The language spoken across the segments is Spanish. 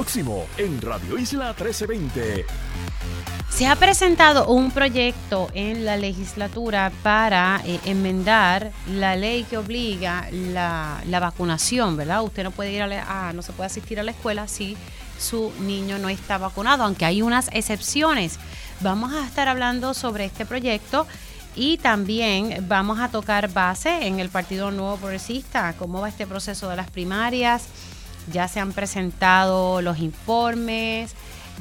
Próximo en Radio Isla 1320. Se ha presentado un proyecto en la legislatura para eh, enmendar la ley que obliga la, vacunación, ¿verdad? Usted no puede ir a, no se puede asistir a la escuela si su niño no está vacunado, aunque hay unas excepciones. Vamos a estar hablando sobre este proyecto y también vamos a tocar base en el Partido Nuevo Progresista, cómo va este proceso de las primarias. Ya se han presentado los informes,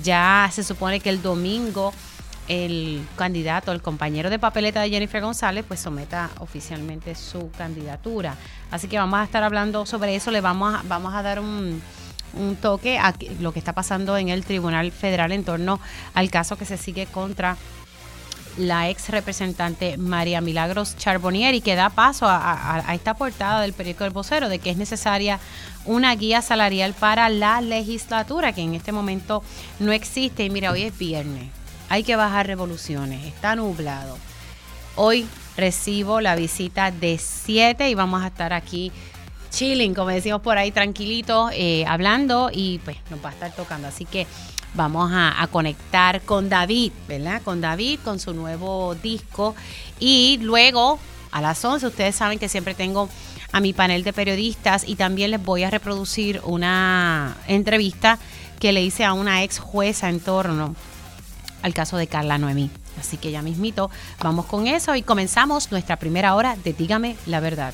ya se supone que el domingo el candidato, el compañero de papeleta de Jennifer González, pues someta oficialmente su candidatura. Así que vamos a estar hablando sobre eso, le vamos a, vamos a dar un, un toque a lo que está pasando en el Tribunal Federal en torno al caso que se sigue contra la ex representante María Milagros Charbonieri, que da paso a, esta portada del periódico El Vocero de que es necesaria una guía salarial para la legislatura, que en este momento no existe. Y mira, hoy es viernes, hay que bajar revoluciones, está nublado. Hoy recibo la visita de siete y vamos a estar aquí chilling, como decimos por ahí, tranquilitos, eh, hablando y pues nos va a estar tocando. Así que vamos a, conectar con David, ¿verdad? Con David, con su nuevo disco. Y luego, a las 11, ustedes saben que siempre tengo a mi panel de periodistas y también les voy a reproducir una entrevista que le hice a una ex jueza en torno al caso de Carla Noemí. Así que ya mismito, vamos con eso y comenzamos nuestra primera hora de Dígame la verdad.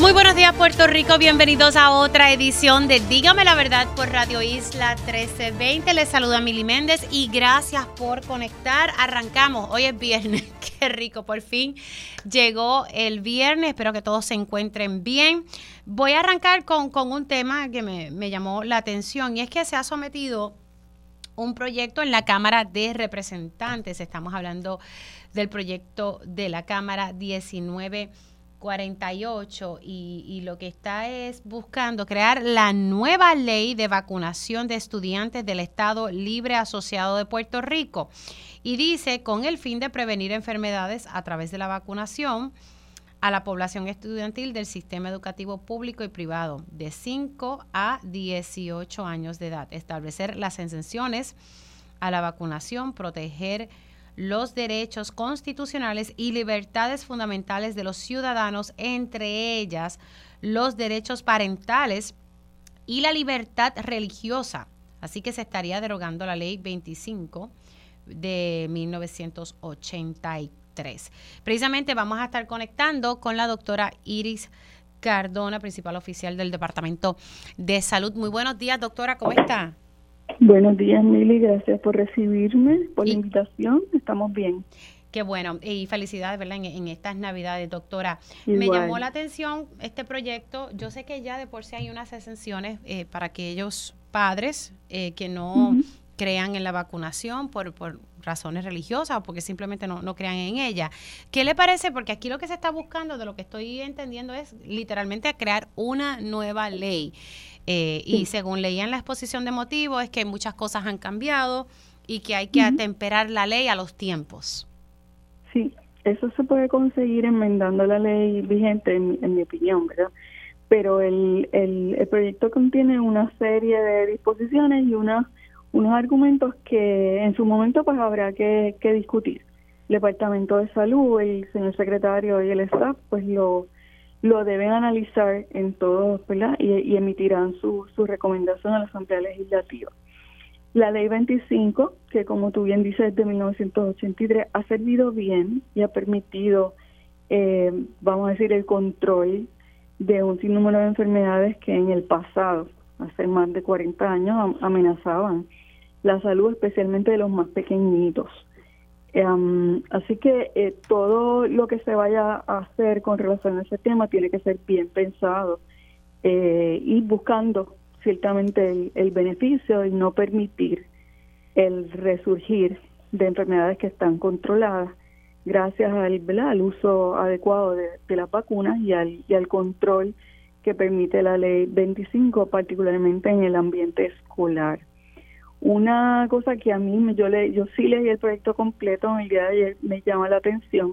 Muy buenos días Puerto Rico, bienvenidos a otra edición de Dígame la verdad por Radio Isla 1320. Les saluda Mili Méndez y gracias por conectar. Arrancamos, hoy es viernes, qué rico, por fin llegó el viernes, espero que todos se encuentren bien. Voy a arrancar con, un tema que me, me llamó la atención y es que se ha sometido un proyecto en la Cámara de Representantes. Estamos hablando del proyecto de la Cámara 19 48 y, y, lo que está es buscando crear la nueva ley de vacunación de estudiantes del Estado Libre Asociado de Puerto Rico. Y dice, con el fin de prevenir enfermedades a través de la vacunación a la población estudiantil del sistema educativo público y privado de 5 a 18 años de edad. Establecer las exenciones a la vacunación, proteger los derechos constitucionales y libertades fundamentales de los ciudadanos, entre ellas los derechos parentales y la libertad religiosa. Así que se estaría derogando la ley 25 de 1983. Precisamente vamos a estar conectando con la doctora Iris Cardona, principal oficial del Departamento de Salud. Muy buenos días, doctora, ¿cómo está? Buenos días, Mili. Gracias por recibirme, por la invitación. Estamos bien. Qué bueno, y felicidades, ¿verdad? En, estas Navidades, doctora. Me llamó la atención este proyecto. Yo sé que ya de por sí hay unas exenciones eh, para aquellos padres eh, que no crean en la vacunación por, por razones religiosas o porque simplemente no, no crean en ella. ¿Qué le parece? Porque aquí lo que se está buscando, de lo que estoy entendiendo, es literalmente crear una nueva ley. Eh, y según leía en la exposición de motivos, es que muchas cosas han cambiado y que hay que atemperar la ley a los tiempos. Sí, eso se puede conseguir enmendando la ley vigente, en, mi opinión, ¿verdad? Pero el, el, proyecto contiene una serie de disposiciones y una, unos argumentos que en su momento pues habrá que, que discutir. El Departamento de Salud, el señor secretario y el staff pues lo lo deben analizar en todo, ¿verdad? Y, emitirán su, su recomendación a la Asamblea Legislativa. La ley 25, que como tú bien dices, de 1983, ha servido bien y ha permitido, eh, vamos a decir, el control de un sinnúmero de enfermedades que en el pasado, hace más de 40 años, amenazaban la salud, especialmente de los más pequeñitos. Em, así que eh, todo lo que se vaya a hacer con relación a ese tema tiene que ser bien pensado eh, y buscando ciertamente el, beneficio y no permitir el resurgir de enfermedades que están controladas gracias al, al uso adecuado de, las vacunas y al, y al control que permite la ley 25, particularmente en el ambiente escolar. Una cosa que a mí, yo, le, yo sí leí el proyecto completo en el día de ayer, me llama la atención,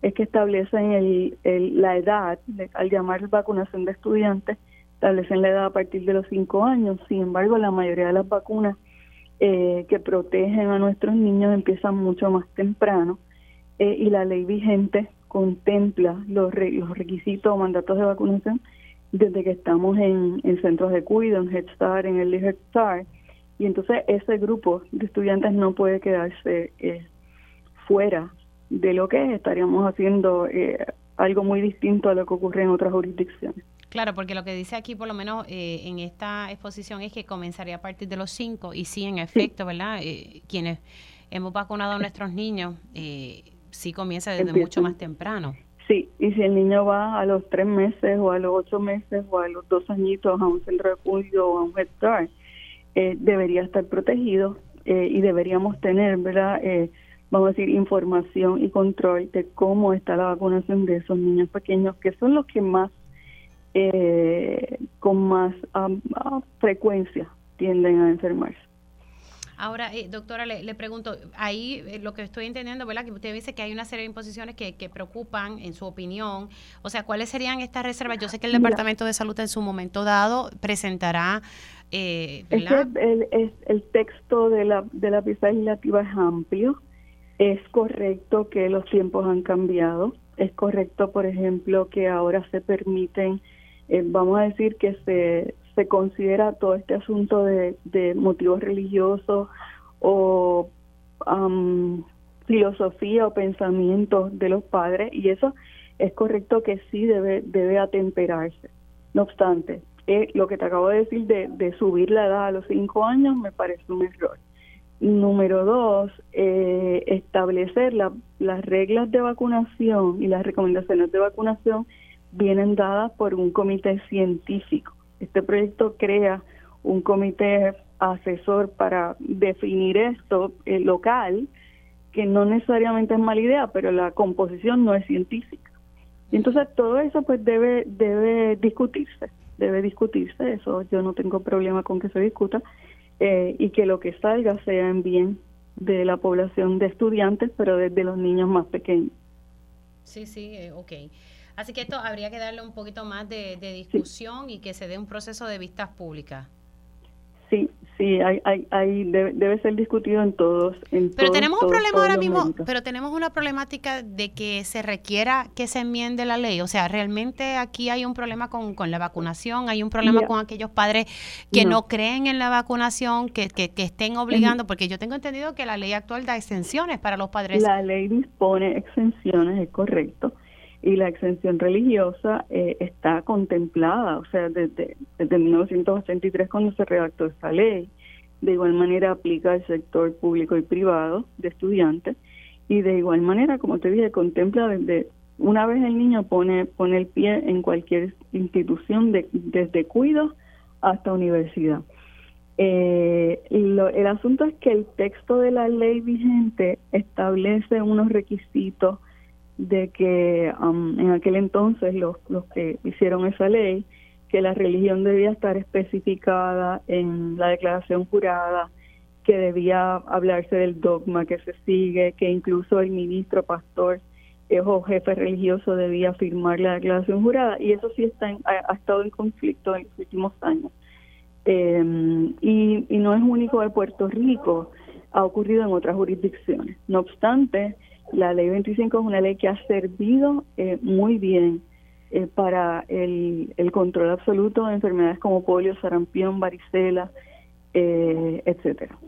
es que establecen el, la edad, al llamar vacunación de estudiantes, establecen la edad a partir de los 5 años. Sin embargo, la mayoría de las vacunas eh, que protegen a nuestros niños empiezan mucho más temprano eh, y la ley vigente contempla los, los requisitos o mandatos de vacunación desde que estamos en, centros de cuidado, en Head Start, en el Head Start. Y entonces ese grupo de estudiantes no puede quedarse eh, fuera de lo que estaríamos haciendo algo muy distinto a lo que ocurre en otras jurisdicciones. Claro, porque lo que dice aquí, por lo menos eh, en esta exposición, es que comenzaría a partir de los 5 y sí, en efecto, ¿verdad? Eh, quienes hemos vacunado a nuestros niños, eh, sí comienza desde mucho más temprano. Sí, y si el niño va a los tres meses o a los ocho meses o a los dos añitos a un centro de cuidado o a un head start, debería estar protegido y deberíamos tener, ¿verdad? vamos a decir, información y control de cómo está la vacunación de esos niños pequeños, que son los que más eh, con más frecuencia tienden a enfermarse. Ahora, eh, doctora, le, pregunto, ahí eh, lo que estoy entendiendo, ¿verdad? Que usted dice que hay una serie de imposiciones que, preocupan, en su opinión. O sea, ¿cuáles serían estas reservas? Yo sé que el Departamento de Salud en su momento dado presentará... Eh, el, el, texto de la, de la pieza legislativa es amplio. Es correcto que los tiempos han cambiado. Es correcto, por ejemplo, que ahora se permiten eh, vamos a decir que se, se considera todo este asunto de, motivos religiosos o filosofía o pensamientos de los padres y eso es correcto que sí debe, debe atemperarse. No obstante, eh, lo que te acabo de decir de, de, subir la edad a los cinco años me parece un error. Número dos, eh, establecer las reglas de vacunación y las recomendaciones de vacunación vienen dadas por un comité científico. Este proyecto crea un comité asesor para definir esto eh, local, que no necesariamente es mala idea, pero la composición no es científica. Y entonces todo eso pues debe debe discutirse, debe discutirse, eso yo no tengo problema con que se discuta eh, y que lo que salga sea en bien de la población de estudiantes, pero desde los niños más pequeños. Sí, sí, eh, ok. Así que esto habría que darle un poquito más de, discusión y que se dé un proceso de vistas públicas. Sí, sí, hay, hay, debe, ser discutido en todos. En pero tenemos un problema ahora mismo, pero tenemos una problemática de que se requiera que se enmiende la ley. O sea, realmente aquí hay un problema con, con la vacunación, hay un problema con aquellos padres que no. creen en la vacunación, que, que, estén obligando, porque yo tengo entendido que la ley actual da exenciones para los padres. La ley dispone exenciones, es correcto y la exención religiosa eh, está contemplada, o sea, desde, desde 1983 cuando se redactó esta ley. De igual manera aplica al sector público y privado de estudiantes y de igual manera, como te dije, contempla desde una vez el niño pone pone el pie en cualquier institución de, desde cuido hasta universidad. Eh, el asunto es que el texto de la ley vigente establece unos requisitos de que um, en aquel entonces los, los que hicieron esa ley, que la religión debía estar especificada en la declaración jurada, que debía hablarse del dogma que se sigue, que incluso el ministro, pastor o jefe religioso debía firmar la declaración jurada, y eso sí está ha, estado en conflicto en los últimos años. Em, y, y no es único de Puerto Rico, ha ocurrido en otras jurisdicciones. No obstante, la ley 25 es una ley que ha servido eh, muy bien eh, para el, el, control absoluto de enfermedades como polio, sarampión, varicela, eh, etcétera.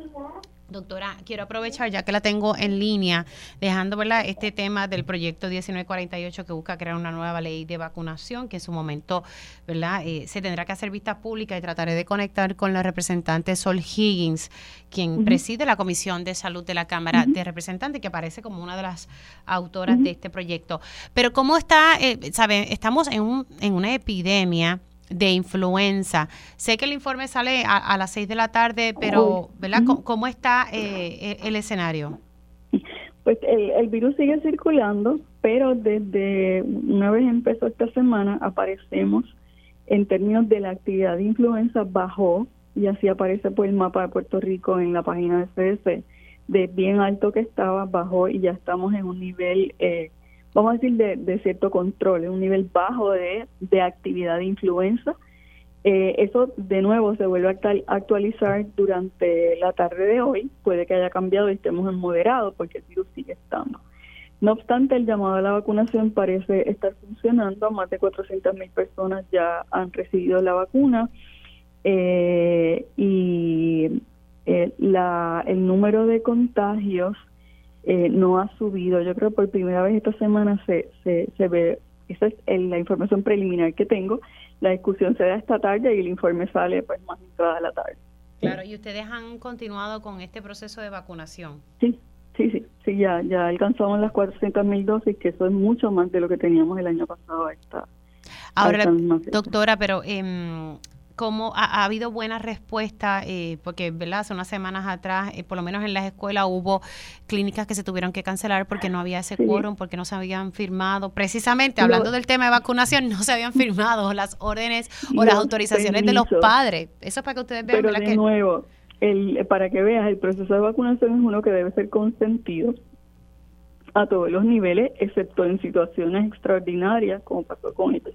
Doctora, quiero aprovechar ya que la tengo en línea, dejando ¿verdad? este tema del proyecto 1948 que busca crear una nueva ley de vacunación, que en su momento ¿verdad? Eh, se tendrá que hacer vistas públicas y trataré de conectar con la representante Sol Higgins, quien preside la Comisión de Salud de la Cámara de Representantes, que aparece como una de las autoras de este proyecto. Pero ¿cómo está? Eh, ¿sabe? Estamos en, un, en una epidemia de influenza. Sé que el informe sale a, las 6 de la tarde, pero ¿verdad? ¿Cómo, está eh, e, el escenario? Pues el, el, virus sigue circulando, pero desde una vez empezó esta semana aparecemos en términos de la actividad de influenza bajó y así aparece por el mapa de Puerto Rico en la página de CDC de bien alto que estaba bajó y ya estamos en un nivel eh, vamos a decir, de, cierto control, un nivel bajo de, de actividad de influenza. Eh, eso de nuevo se vuelve a actualizar durante la tarde de hoy. Puede que haya cambiado y estemos en moderado porque el virus sigue estando. No obstante, el llamado a la vacunación parece estar funcionando. Más de 400 mil personas ya han recibido la vacuna eh, y eh, la, el número de contagios eh, no ha subido. Yo creo que por primera vez esta semana se, se, se ve, esa es la información preliminar que tengo, la discusión se da esta tarde y el informe sale pues más entrada la tarde. Claro, y ustedes han continuado con este proceso de vacunación. Sí, sí, sí, sí, ya, ya alcanzamos las 400 mil dosis, que eso es mucho más de lo que teníamos el año pasado. Esta, Ahora, doctora, pero eh, cómo ha, habido buena respuesta, eh, porque ¿verdad? hace unas semanas atrás, eh, por lo menos en las escuelas, hubo clínicas que se tuvieron que cancelar porque no había ese quórum, porque no se habían firmado. Precisamente, hablando del tema de vacunación, no se habían firmado las órdenes o las autorizaciones de los padres. Eso es para que ustedes vean. Pero de nuevo, el, para que veas, el proceso de vacunación es uno que debe ser consentido a todos los niveles, excepto en situaciones extraordinarias, como pasó con este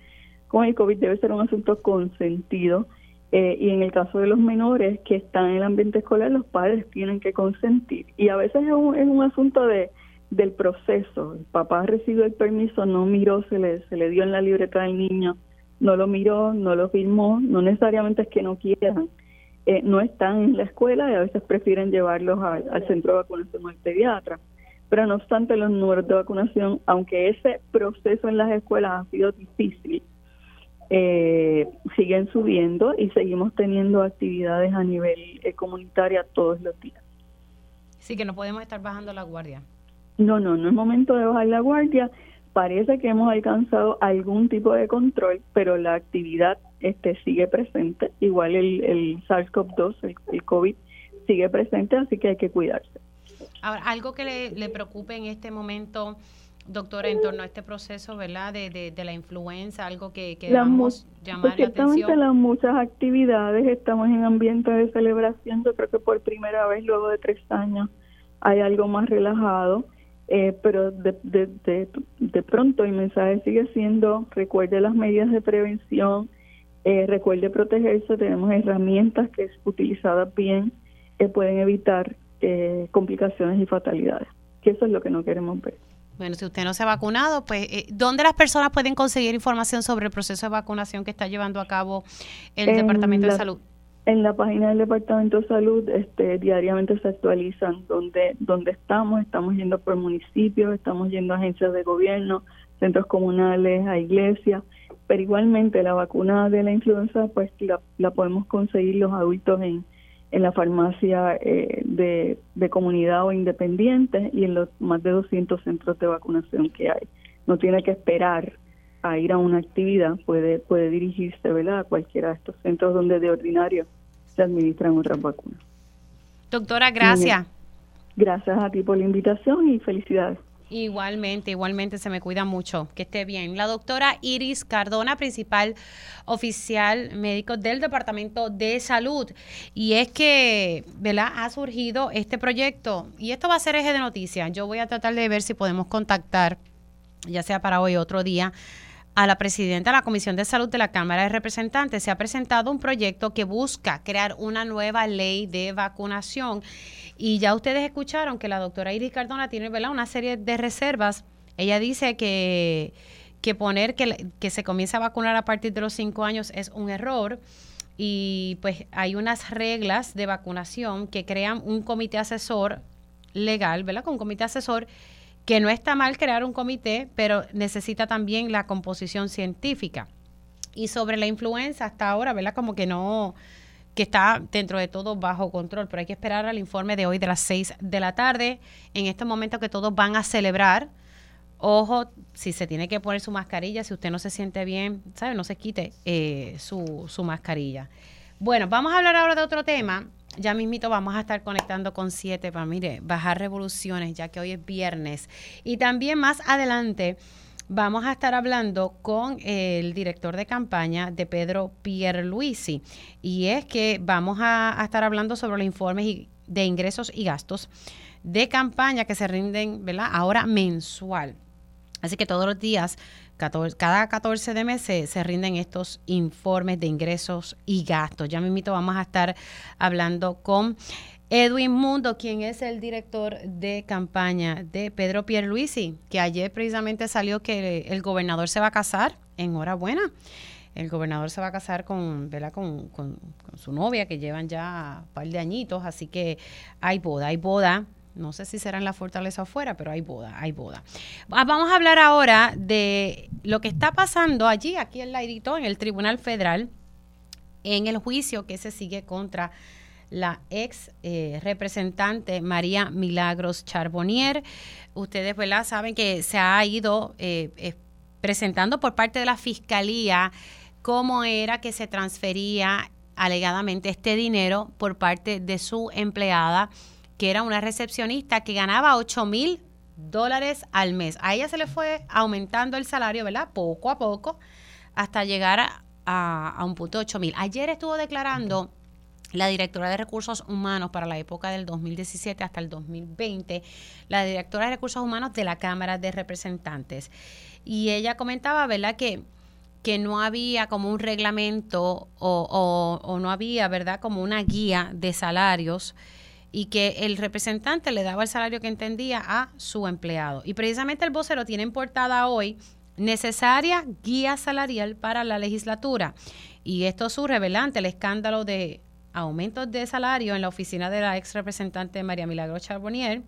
con el COVID debe ser un asunto consentido. Eh, y en el caso de los menores que están en el ambiente escolar, los padres tienen que consentir. Y a veces es un, es un asunto de del proceso. El papá recibió el permiso, no miró, se le, se le dio en la libreta del niño, no lo miró, no lo firmó, no necesariamente es que no quieran. Eh, no están en la escuela y a veces prefieren llevarlos al centro de vacunación al pediatra. Pero no obstante, los números de vacunación, aunque ese proceso en las escuelas ha sido difícil, eh, siguen subiendo y seguimos teniendo actividades a nivel eh, comunitaria todos los días. Sí, que no podemos estar bajando la guardia. No, no, no es momento de bajar la guardia. Parece que hemos alcanzado algún tipo de control, pero la actividad este sigue presente. Igual el, el SARS-CoV-2, el, el, COVID, sigue presente, así que hay que cuidarse. Ahora, algo que le, le preocupe en este momento doctora, en torno a este proceso, ¿verdad? De, de, la influenza, algo que, que debamos llamar pues, la atención. las muchas actividades, estamos en ambiente de celebración, yo creo que por primera vez luego de tres años hay algo más relajado, eh, pero de, de, de, pronto el mensaje sigue siendo, recuerde las medidas de prevención, eh, recuerde protegerse, tenemos herramientas que utilizadas bien que pueden evitar eh, complicaciones y fatalidades, que eso es lo que no queremos ver. Bueno, si usted no se ha vacunado, pues, eh, ¿dónde las personas pueden conseguir información sobre el proceso de vacunación que está llevando a cabo el Departamento de Salud? En la página del Departamento de Salud este, diariamente se actualizan dónde, dónde estamos, estamos yendo por municipios, estamos yendo a agencias de gobierno, centros comunales, a iglesias, pero igualmente la vacuna de la influenza pues la, la podemos conseguir los adultos en en la farmacia eh, de, de, comunidad o independiente y en los más de 200 centros de vacunación que hay. No tiene que esperar a ir a una actividad, puede, puede dirigirse ¿verdad? a cualquiera de estos centros donde de ordinario se administran otras vacunas. Doctora, gracias. Gracias a ti por la invitación y felicidades. Igualmente, igualmente se me cuida mucho. Que esté bien. La doctora Iris Cardona, principal oficial médico del Departamento de Salud. Y es que, ¿verdad? Ha surgido este proyecto y esto va a ser eje de noticias. Yo voy a tratar de ver si podemos contactar, ya sea para hoy o otro día, a la presidenta de la Comisión de Salud de la Cámara de Representantes. Se ha presentado un proyecto que busca crear una nueva ley de vacunación y ya ustedes escucharon que la doctora Iris Cardona tiene ¿verdad? una serie de reservas. Ella dice que, que poner que, que se comienza a vacunar a partir de los cinco años es un error y pues hay unas reglas de vacunación que crean un comité asesor legal, ¿verdad? Con un comité asesor que no está mal crear un comité, pero necesita también la composición científica. Y sobre la influenza hasta ahora, ¿verdad? Como que no, que está dentro de todo bajo control, pero hay que esperar al informe de hoy de las 6 de la tarde, en este momento que todos van a celebrar Ojo, si se tiene que poner su mascarilla, si usted no se siente bien, ¿sabe? No se quite eh, su, su mascarilla. Bueno, vamos a hablar ahora de otro tema. Ya mismito vamos a estar conectando con siete para, mire, bajar revoluciones, ya que hoy es viernes. Y también más adelante vamos a estar hablando con el director de campaña de Pedro Pierluisi. Y es que vamos a, estar hablando sobre los informes de ingresos y gastos de campaña que se rinden. Ahora mensual. Así que todos los días, cada 14 de mes se, rinden estos informes de ingresos y gastos. Ya mismito vamos a estar hablando con Edwin Mundo, quien es el director de campaña de Pedro Pierluisi, que ayer precisamente salió que el gobernador se va a casar. Enhorabuena. El gobernador se va a casar con, ¿verdad? Con, con su novia, que llevan ya un par de añitos, así que hay boda, hay boda no sé si será en la fortaleza afuera, pero hay boda, hay boda. Ah, vamos a hablar ahora de lo que está pasando allí, aquí en Lairito, en el Tribunal Federal, en el juicio que se sigue contra la ex eh, representante María Milagros Charbonnier. Ustedes, ¿verdad? Saben que se ha ido eh, eh, presentando por parte de la Fiscalía cómo era que se transfería alegadamente este dinero por parte de su empleada que era una recepcionista que ganaba 8 mil dólares al mes. A ella se le fue aumentando el salario, ¿verdad? Poco a poco, hasta llegar a, un punto de 8 mil. Ayer estuvo declarando la directora de recursos humanos para la época del 2017 hasta el 2020, la directora de recursos humanos de la Cámara de Representantes. Y ella comentaba, ¿verdad?, que, que no había como un reglamento o, o no había, ¿verdad?, como una guía de salarios y que el representante le daba el salario que entendía a su empleado. Y precisamente el vocero tiene en portada hoy necesaria guía salarial para la legislatura. Y esto surge ante el escándalo de aumentos de salario en la oficina de la ex representante María Milagro Charbonnier,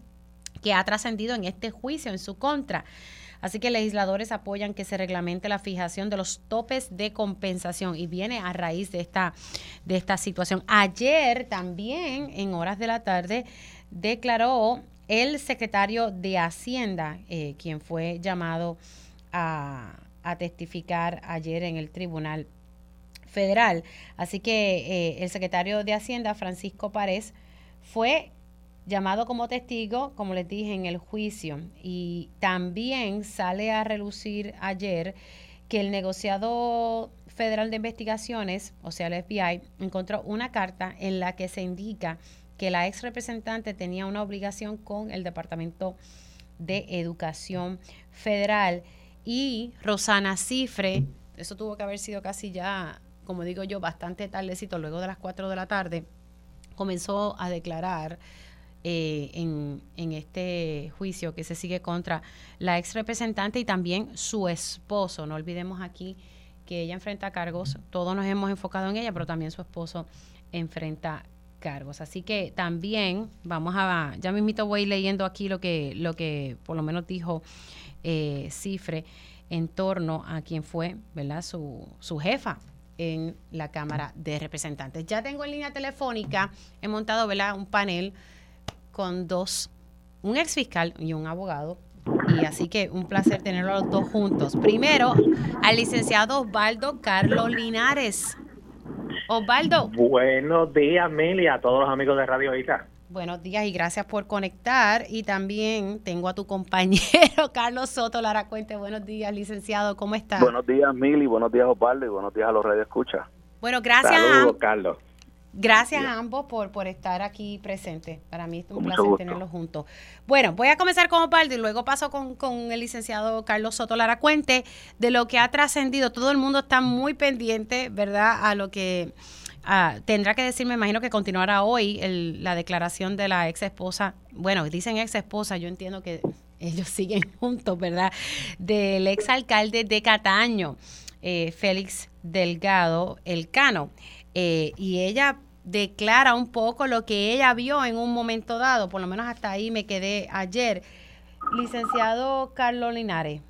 que ha trascendido en este juicio en su contra. Así que legisladores apoyan que se reglamente la fijación de los topes de compensación y viene a raíz de esta, de esta situación. Ayer también, en horas de la tarde, declaró el secretario de Hacienda, eh, quien fue llamado a, testificar ayer en el Tribunal Federal. Así que eh, el secretario de Hacienda, Francisco Párez, fue llamado como testigo, como les dije, en el juicio. Y también sale a relucir ayer que el negociado federal de investigaciones, o sea, el FBI, encontró una carta en la que se indica que la ex representante tenía una obligación con el Departamento de Educación Federal y Rosana Cifre, eso tuvo que haber sido casi ya, como digo yo, bastante tardecito, luego de las 4 de la tarde, comenzó a declarar eh, en, este juicio que se sigue contra la ex representante y también su esposo. No olvidemos aquí que ella enfrenta cargos, todos nos hemos enfocado en ella, pero también su esposo enfrenta cargos. Así que también vamos a, ya mismito voy leyendo aquí lo que, lo que por lo menos dijo eh, Cifre en torno a quien fue, ¿verdad? Su, su jefa en la Cámara de Representantes. Ya tengo en línea telefónica, he montado, ¿verdad? Un panel con dos, un ex fiscal y un abogado. Y así que un placer tenerlos los dos juntos. Primero, al licenciado Osvaldo Carlos Linares. Osvaldo. Buenos días, Mili, a todos los amigos de Radio Isla. Buenos días y gracias por conectar. Y también tengo a tu compañero Carlos Soto Lara Cuente. Buenos días, licenciado. ¿Cómo estás? Buenos días, Mili. Buenos días, Osvaldo. Y buenos días a los Radio Escucha. Bueno, gracias. Saludos, Carlos. Gracias a ambos por, por estar aquí presentes. Para mí es un placer tenerlos juntos. Bueno, voy a comenzar con Osvaldo y luego paso con, con el licenciado Carlos Soto Lara Cuente de lo que ha trascendido. Todo el mundo está muy pendiente, ¿verdad?, a lo que tendrá que decir, me imagino que continuará hoy la declaración de la ex esposa. Bueno, dicen ex esposa, yo entiendo que ellos siguen juntos, ¿verdad?, del ex alcalde de Cataño, eh, Félix Delgado Elcano. Eh, y ella declara un poco lo que ella vio en un momento dado, por lo menos hasta ahí me quedé ayer. Licenciado Carlos Linares.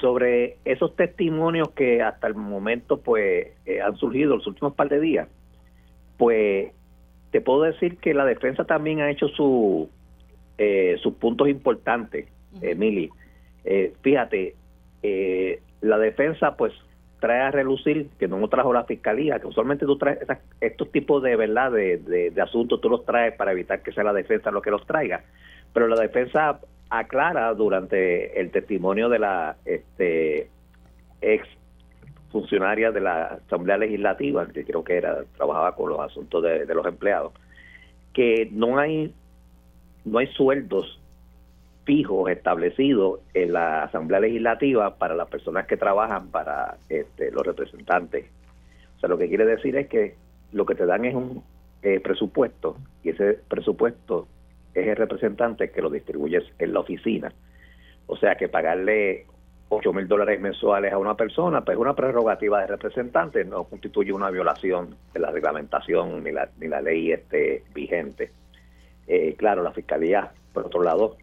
sobre esos testimonios que hasta el momento pues eh, han surgido los últimos par de días, pues te puedo decir que la defensa también ha hecho su eh, sus puntos importantes, Emily. Eh, fíjate, eh, la defensa pues trae a relucir, que no lo trajo la fiscalía, que usualmente tú traes estos tipos de verdad de, de, asuntos, tú los traes para evitar que sea la defensa lo que los traiga, pero la defensa aclara durante el testimonio de la este, ex funcionaria de la Asamblea Legislativa, que creo que era trabajaba con los asuntos de, de los empleados, que no hay no hay sueldos fijos establecidos en la Asamblea Legislativa para las personas que trabajan para este, los representantes. O sea, lo que quiere decir es que lo que te dan es un eh, presupuesto y ese presupuesto es el representante que lo distribuyes en la oficina. O sea, que pagarle 8 mil dólares mensuales a una persona, pues es una prerrogativa de representante, no constituye una violación de la reglamentación ni la, ni la ley este, vigente. Eh, claro, la Fiscalía, por otro lado,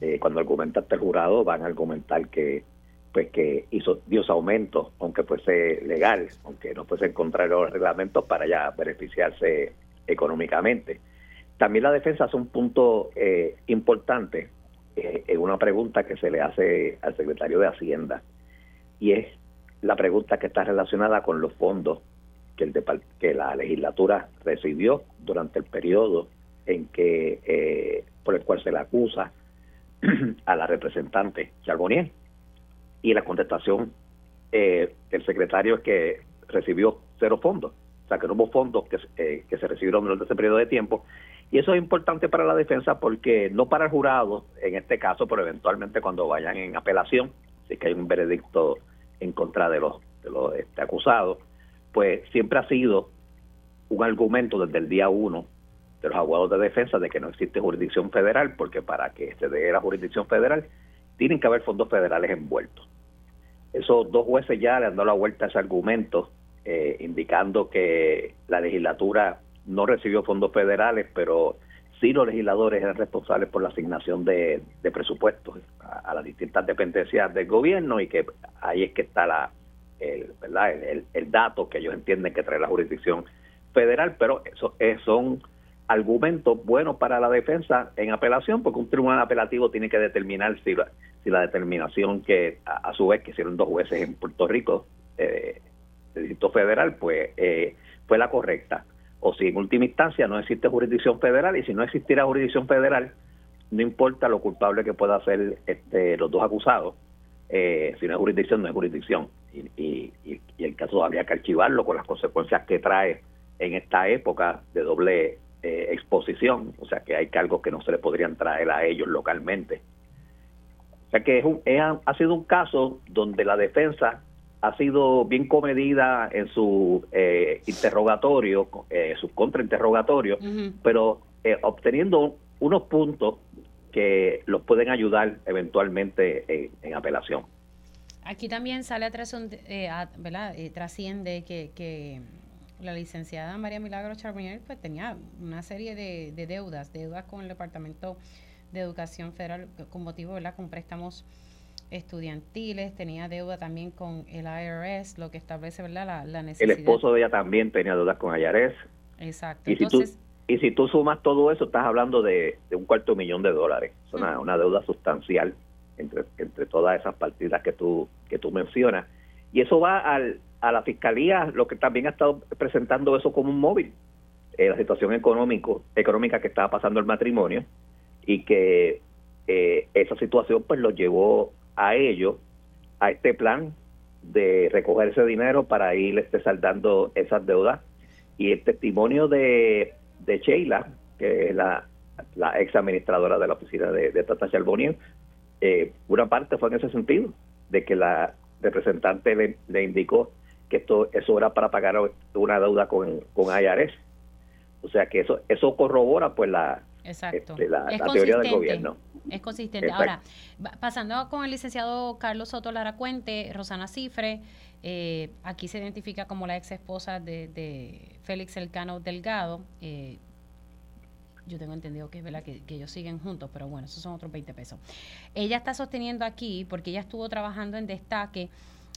eh, cuando argumenta el jurado van a argumentar que pues que hizo dio aumento aunque fuese legal aunque no fuese en contra de los reglamentos para ya beneficiarse económicamente. También la defensa hace un punto eh, importante eh, en una pregunta que se le hace al secretario de Hacienda y es la pregunta que está relacionada con los fondos que, el que la legislatura recibió durante el periodo en que por el cual se le acusa a la representante Charbonnier. Y la contestación eh, del secretario es que recibió cero fondos, o sea que no hubo fondos que, eh, que se recibieron durante ese periodo de tiempo. Y eso es importante para la defensa porque no para el jurado, en este caso, pero eventualmente cuando vayan en apelación, si que hay un veredicto en contra de los, de los este, acusados, pues siempre ha sido un argumento desde el día uno de los abogados de defensa de que no existe jurisdicción federal, porque para que se dé la jurisdicción federal tienen que haber fondos federales envueltos. Esos dos jueces ya le han dado la vuelta a ese argumento, eh, indicando que la legislatura no recibió fondos federales, pero sí los legisladores eran responsables por la asignación de, presupuestos a, las distintas dependencias del gobierno y que ahí es que está la, el, ¿verdad? El, dato que ellos entienden que trae la jurisdicción federal, pero eso son argumentos buenos para la defensa en apelación, porque un tribunal apelativo tiene que determinar si la, si la determinación que a, su vez que hicieron dos jueces en Puerto Rico, eh, Distrito Federal, pues eh, fue la correcta. O si en última instancia no existe jurisdicción federal y si no existiera jurisdicción federal, no importa lo culpable que pueda ser este, los dos acusados, eh, si no es jurisdicción, no es jurisdicción. Y, y el caso habría que archivarlo con las consecuencias que trae en esta época de doble eh, exposición, o sea que hay cargos que no se le podrían traer a ellos localmente. O sea que es un, ha sido un caso donde la defensa ha sido bien comedida en su eh, interrogatorio, eh, su contrainterrogatorio, pero eh, obteniendo unos puntos que los pueden ayudar eventualmente en, apelación. Aquí también sale a, trasciende que, que la licenciada María Milagro Charbonnier pues tenía una serie de, deudas, deudas con el Departamento de Educación Federal con motivo, ¿verdad? Con préstamos estudiantiles, tenía deuda también con el IRS, lo que establece, ¿verdad? La, necesidad. El esposo de ella también tenía deudas con IRS. Exacto. Y si, tú, y si tú sumas todo eso, estás hablando de, un cuarto millón de dólares. Es una, una deuda sustancial entre, entre todas esas partidas que tú, que tú mencionas. Y eso va al, a la fiscalía, lo que también ha estado presentando eso como un móvil, eh, la situación económico, económica que estaba pasando el matrimonio y que eh, esa situación pues lo llevó a ellos a este plan de recoger ese dinero para ir este, saldando esas deudas. Y el testimonio de, de Sheila, que es la, la ex administradora de la oficina de, de Tata Charbonnier, eh, una parte fue en ese sentido, de que la representante le indicó que esto eso era para pagar una deuda con, con IRS. O sea que eso eso corrobora pues la, este, la, teoría del gobierno. Es consistente. Ahora, pasando con el licenciado Carlos Soto Lara Cuente, Rosana Cifre, eh, aquí se identifica como la ex esposa de, de Félix Elcano Delgado. Eh, yo tengo entendido que es verdad que, que, ellos siguen juntos, pero bueno, esos son otros 20 pesos. Ella está sosteniendo aquí, porque ella estuvo trabajando en destaque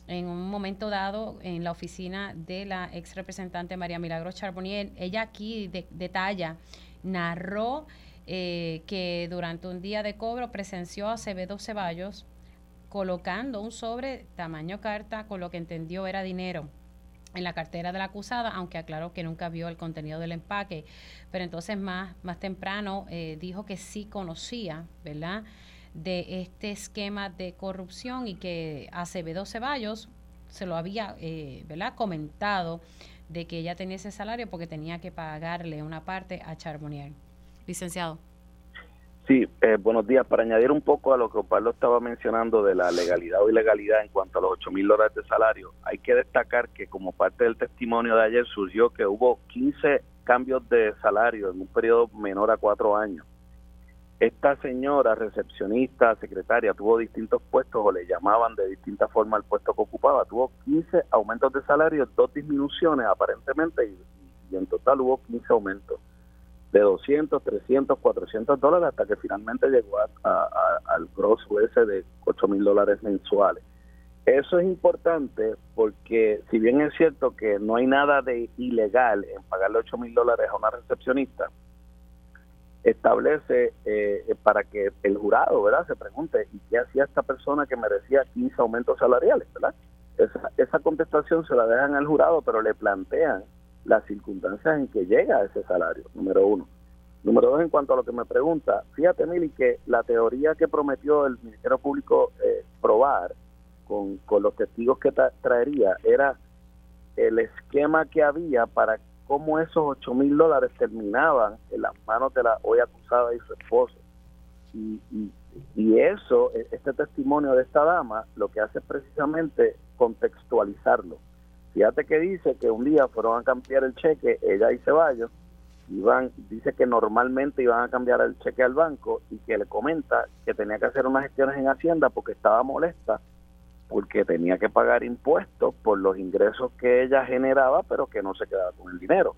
en un momento dado en la oficina de la ex representante María Milagro Charbonnier. Ella aquí detalla, narró eh, que durante un día de cobro presenció a Acevedo Ceballos colocando un sobre tamaño carta con lo que entendió era dinero en la cartera de la acusada, aunque aclaró que nunca vio el contenido del empaque. Pero entonces más, más temprano eh, dijo que sí conocía, ¿verdad?, de este esquema de corrupción y que Acevedo Ceballos se lo había, eh, ¿verdad?, comentado de que ella tenía ese salario porque tenía que pagarle una parte a Charbonnier. Licenciado. Sí, eh, buenos días. Para añadir un poco a lo que Pablo estaba mencionando de la legalidad o ilegalidad en cuanto a los 8 mil dólares de salario, hay que destacar que como parte del testimonio de ayer surgió que hubo 15 cambios de salario en un periodo menor a cuatro años. Esta señora recepcionista, secretaria, tuvo distintos puestos o le llamaban de distinta forma al puesto que ocupaba. Tuvo 15 aumentos de salario, dos disminuciones aparentemente y, en total hubo 15 aumentos de 200, 300, 400 dólares hasta que finalmente llegó al grosso ese de 8 mil dólares mensuales. Eso es importante porque si bien es cierto que no hay nada de ilegal en pagarle 8 mil dólares a una recepcionista, establece eh, para que el jurado verdad se pregunte ¿y qué hacía esta persona que merecía 15 aumentos salariales? ¿verdad? Esa, esa contestación se la dejan al jurado, pero le plantean las circunstancias en que llega ese salario, número uno. Número dos, en cuanto a lo que me pregunta, fíjate, Mili, que la teoría que prometió el Ministerio Público eh, probar con, con, los testigos que traería era el esquema que había para cómo esos 8 mil dólares terminaban en las manos de la hoy acusada y su esposo. Y, y, y eso, e, este testimonio de esta dama, lo que hace es precisamente contextualizarlo Fíjate que dice que un día fueron a cambiar el cheque, ella y Ceballos, iban, dice que normalmente iban a cambiar el cheque al banco y que le comenta que tenía que hacer unas gestiones en Hacienda porque estaba molesta porque tenía que pagar impuestos por los ingresos que ella generaba pero que no se quedaba con el dinero.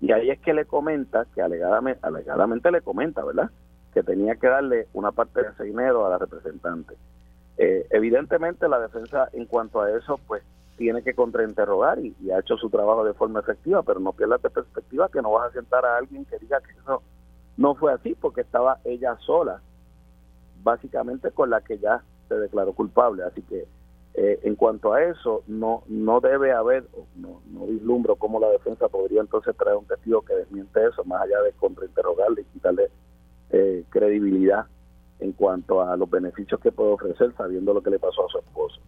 Y ahí es que le comenta, que alegadamente, alegadamente le comenta, ¿verdad? Que tenía que darle una parte de ese dinero a la representante. Eh, evidentemente la defensa en cuanto a eso pues tiene que contrainterrogar y, ha hecho su trabajo de forma efectiva, pero no pierdas de perspectiva que no vas a sentar a alguien que diga que eso no fue así, porque estaba ella sola, básicamente con la que ya se declaró culpable. Así que eh, en cuanto a eso, no no debe haber, no, no vislumbro cómo la defensa podría entonces traer un testigo que desmiente eso, más allá de contrainterrogarle y quitarle eh, credibilidad en cuanto a los beneficios que puede ofrecer sabiendo lo que le pasó a su esposo.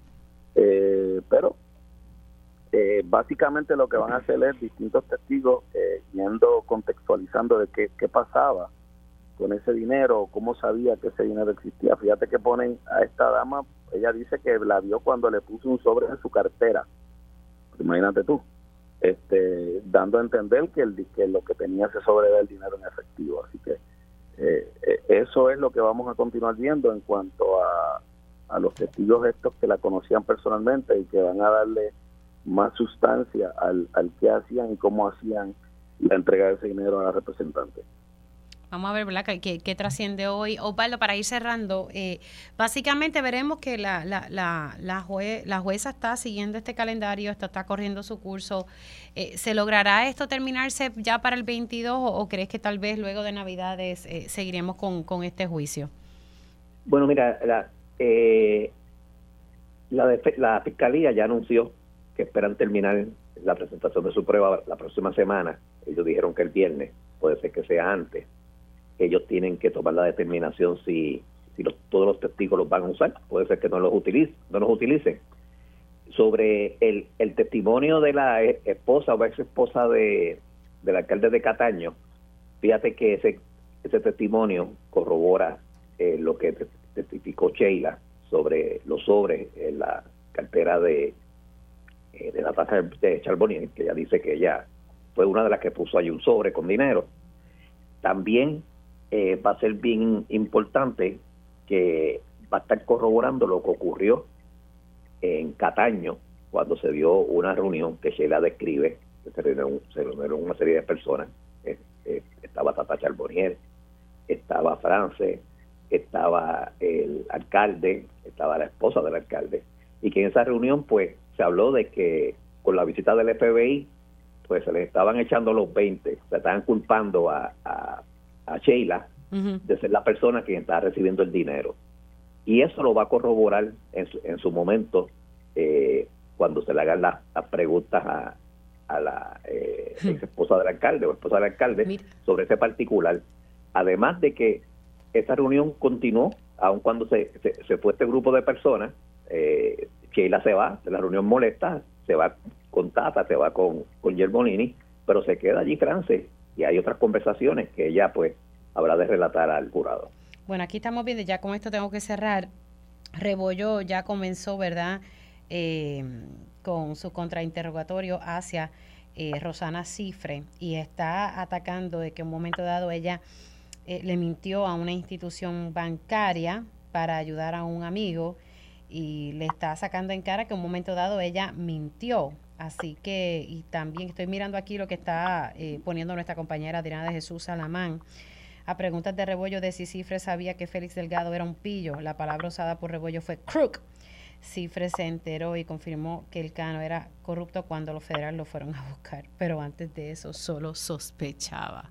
Eh, pero eh, básicamente lo que van a hacer es distintos testigos eh, yendo contextualizando de qué, qué pasaba con ese dinero, cómo sabía que ese dinero existía. Fíjate que ponen a esta dama, ella dice que la vio cuando le puso un sobre en su cartera. Imagínate tú, este, dando a entender que, el, que lo que tenía ese sobre era el dinero en efectivo. Así que eh, eh, eso es lo que vamos a continuar viendo en cuanto a, a los testigos estos que la conocían personalmente y que van a darle más sustancia al, al qué hacían y cómo hacían la entrega de ese dinero a la representante. Vamos a ver, ¿verdad? ¿Qué, trasciende hoy? Osvaldo, para ir cerrando, eh, básicamente veremos que la, la, la, la, la, jueza está siguiendo este calendario, esto está corriendo su curso. Eh, ¿Se logrará esto terminarse ya para el 22 o, crees que tal vez luego de Navidades eh, seguiremos con, con, este juicio? Bueno, mira, la, la, la Fiscalía ya anunció que esperan terminar la presentación de su prueba la próxima semana. Ellos dijeron que el viernes, puede ser que sea antes. Ellos tienen que tomar la determinación si, si todos los testigos los van a usar. Puede ser que no los utilicen. No los utilicen. Sobre el, el testimonio de la e, esposa o ex esposa de, del alcalde de Cataño, fíjate que ese, ese testimonio corrobora eh, lo que testificó Sheila sobre los sobres en la cartera de eh, de la tasa de Charbonnier, que ella dice que ella fue una de las que puso ahí un sobre con dinero. También eh, va a ser bien importante que va a estar corroborando lo que ocurrió en Cataño cuando se dio una reunión que Sheila describe, que se reunieron, una serie de personas. Eh, estaba Tata Charbonnier, estaba France, estaba el alcalde, estaba la esposa del alcalde, y que en esa reunión pues se habló de que con la visita del FBI, pues se le estaban echando los 20, se estaban culpando a, Sheila de ser la persona que está recibiendo el dinero. Y eso lo va a corroborar en su, momento eh, cuando se le hagan las, preguntas a, a la eh, ex esposa del alcalde o esposa del alcalde sobre ese particular. Además de que esa reunión continuó, aun cuando se, se, fue este grupo de personas, eh, Sheila se va, la reunión molesta, se va con Tata, se va con, con Germonini, pero se queda allí France y hay otras conversaciones que ella pues habrá de relatar al jurado. Bueno, aquí estamos viendo, ya con esto tengo que cerrar. Rebollo ya comenzó, ¿verdad? Eh, con su contrainterrogatorio hacia eh, Rosana Cifre y está atacando de que en un momento dado ella eh, le mintió a una institución bancaria para ayudar a un amigo y le está sacando en cara que en un momento dado ella mintió. Así que, y también estoy mirando aquí lo que está poniendo nuestra compañera Adriana de Jesús Alamán a preguntas de Rebollo de si Cifre sabía que Félix Delgado era un pillo. La palabra usada por Rebollo fue crook. Cifre se enteró y confirmó que el cano era corrupto cuando los federales lo fueron a buscar, pero antes de eso solo sospechaba.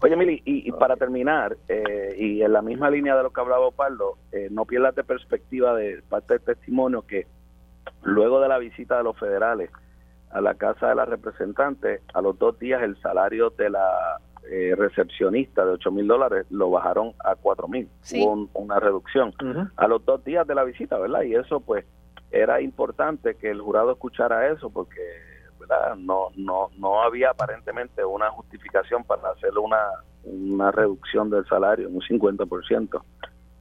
Oye, Mili, y, para terminar, eh, y en la misma línea de lo que hablaba Opaldo, eh, no pierdas de perspectiva de parte del testimonio que luego de la visita de los federales a la Casa de la Representante, a los dos días el salario de la eh, recepcionista de 8 mil dólares lo bajaron a 4 mil. Hubo una reducción a los dos días de la visita, ¿verdad? Y eso pues era importante que el jurado escuchara eso porque ¿verdad? No, no, no había aparentemente una justificación para hacer una, una reducción del salario, un 50%.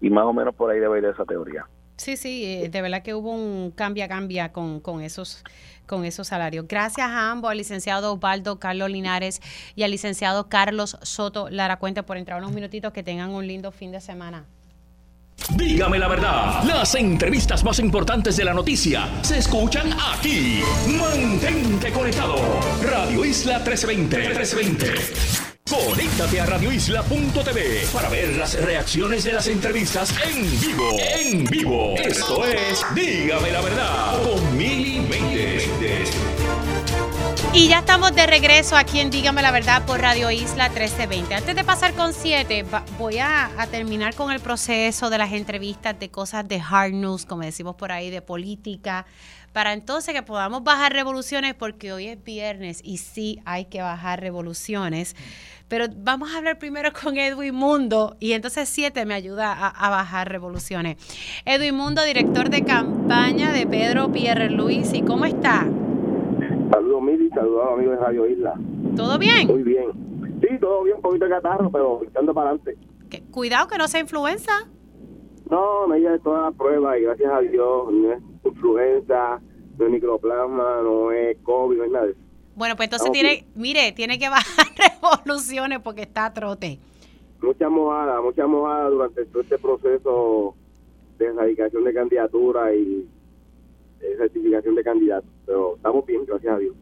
Y más o menos por ahí debe ir esa teoría. Sí, sí, eh, de verdad que hubo un cambia-cambia con, con, esos, con esos salarios. Gracias a ambos, al licenciado Osvaldo Carlos Linares y al licenciado Carlos Soto Lara Cuenta por entrar unos minutitos. Que tengan un lindo fin de semana. Dígame la verdad, las entrevistas más importantes de la noticia se escuchan aquí. Mantente conectado. Radio Isla 1320. 1320. Conéctate a radioisla.tv para ver las reacciones de las entrevistas en vivo. En vivo. Esto es Dígame la verdad con Mili Y ya estamos de regreso aquí en Dígame la verdad por Radio Isla 1320. Antes de pasar con 7, voy a, a, terminar con el proceso de las entrevistas de cosas de hard news, como decimos por ahí, de política para entonces que podamos bajar revoluciones, porque hoy es viernes y sí hay que bajar revoluciones. Pero vamos a hablar primero con Edwin Mundo y entonces siete me ayuda a, bajar revoluciones. Edwin Mundo, director de campaña de Pedro Pierre Luis, ¿y cómo está? Saludos, Mili, saludos amigos de Radio Isla. ¿Todo bien? Muy bien. Sí, todo bien, un poquito de catarro, pero echando para adelante. Cuidado que no sea influenza. No, me de todas las pruebas y gracias a Dios no es influenza, no es microplasma, no es COVID, no es nada. Bueno, pues entonces tiene, mire, tiene que bajar revoluciones porque está a trote. Mucha mojada, mucha mojada durante todo este proceso de erradicación de candidatura y de certificación de candidatos. Pero estamos bien, gracias a Dios.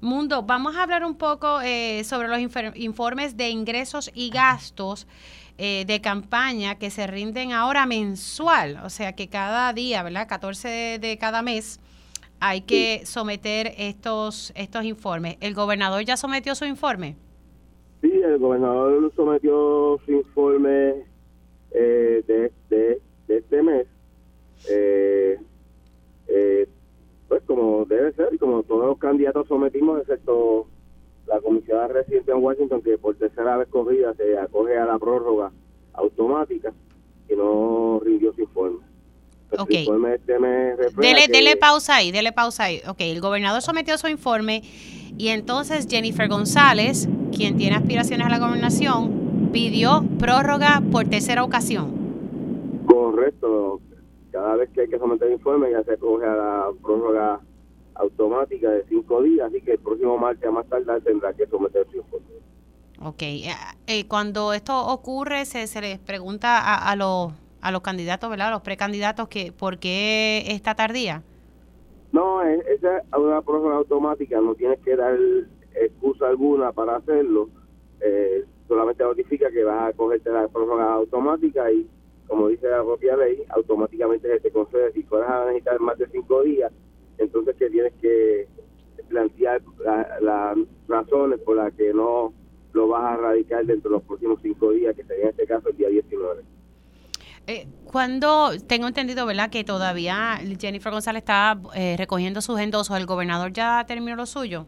Mundo, vamos a hablar un poco eh, sobre los informes de ingresos y gastos eh, de campaña que se rinden ahora mensual, o sea que cada día, ¿verdad? 14 de, cada mes hay que someter estos estos informes. ¿El gobernador ya sometió su informe? Sí, el gobernador sometió su informe eh, de, de, este mes. Eh, pues como debe ser, como todos los candidatos sometimos, excepto la comisionada residente en Washington, que por tercera vez corrida se acoge a la prórroga automática, y no rindió su informe. Ok. Este dele, dele pausa ahí, dele pausa ahí. Ok, el gobernador sometió su informe y entonces Jennifer González, quien tiene aspiraciones a la gobernación, pidió prórroga por tercera ocasión. Correcto. Cada vez que hay que someter informe ya se coge a la prórroga automática de cinco días, así que el próximo martes a más tarde tendrá que someter su informe. Ok, eh, eh, cuando esto ocurre se, se les pregunta a, a, los, a los candidatos, ¿verdad? A los precandidatos, que ¿por qué esta tardía? No, esa es una prórroga automática, no tienes que dar excusa alguna para hacerlo, eh, solamente notifica que vas a cogerte la prórroga automática y como dice la propia ley, automáticamente se te concede, si fueras a necesitar más de cinco días, entonces que tienes que plantear las razones por las que no lo vas a radicar dentro de los próximos cinco días, que sería en este caso el día 19. Eh, cuando tengo entendido, ¿verdad? Que todavía Jennifer González está eh, recogiendo sus endosos, ¿el gobernador ya terminó lo suyo?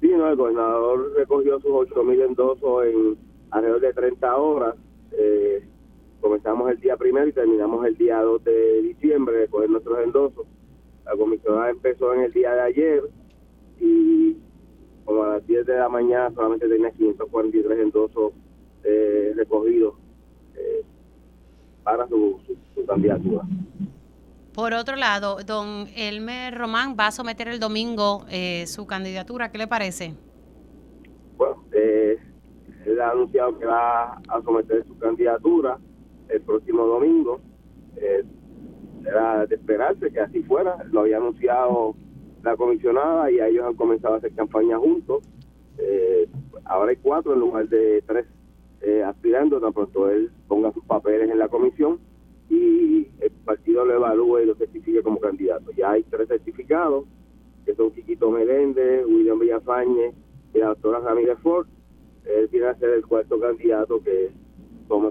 Sí, no, el gobernador recogió sus 8.000 endosos en alrededor de 30 horas. Eh, comenzamos el día primero y terminamos el día 2 de diciembre de recoger nuestros endosos. La comisionada empezó en el día de ayer y como a las 10 de la mañana solamente tenía 543 endosos eh, recogidos eh, para su, su, candidatura. Por otro lado, don Elmer Román va a someter el domingo eh, su candidatura. ¿Qué le parece? Bueno, eh, él ha anunciado que va a someter su candidatura el próximo domingo. Eh, era de esperarse que así fuera. Lo había anunciado la comisionada y ellos han comenzado a hacer campaña juntos. Eh, ahora hay cuatro en lugar de tres eh, aspirando, tan pronto él ponga sus papeles en la comisión y el partido lo evalúe y lo certifique como candidato. Ya hay tres certificados, que son Chiquito Meléndez, William Villafañe y la doctora Ramírez Ford. Él tiene que ser el cuarto candidato que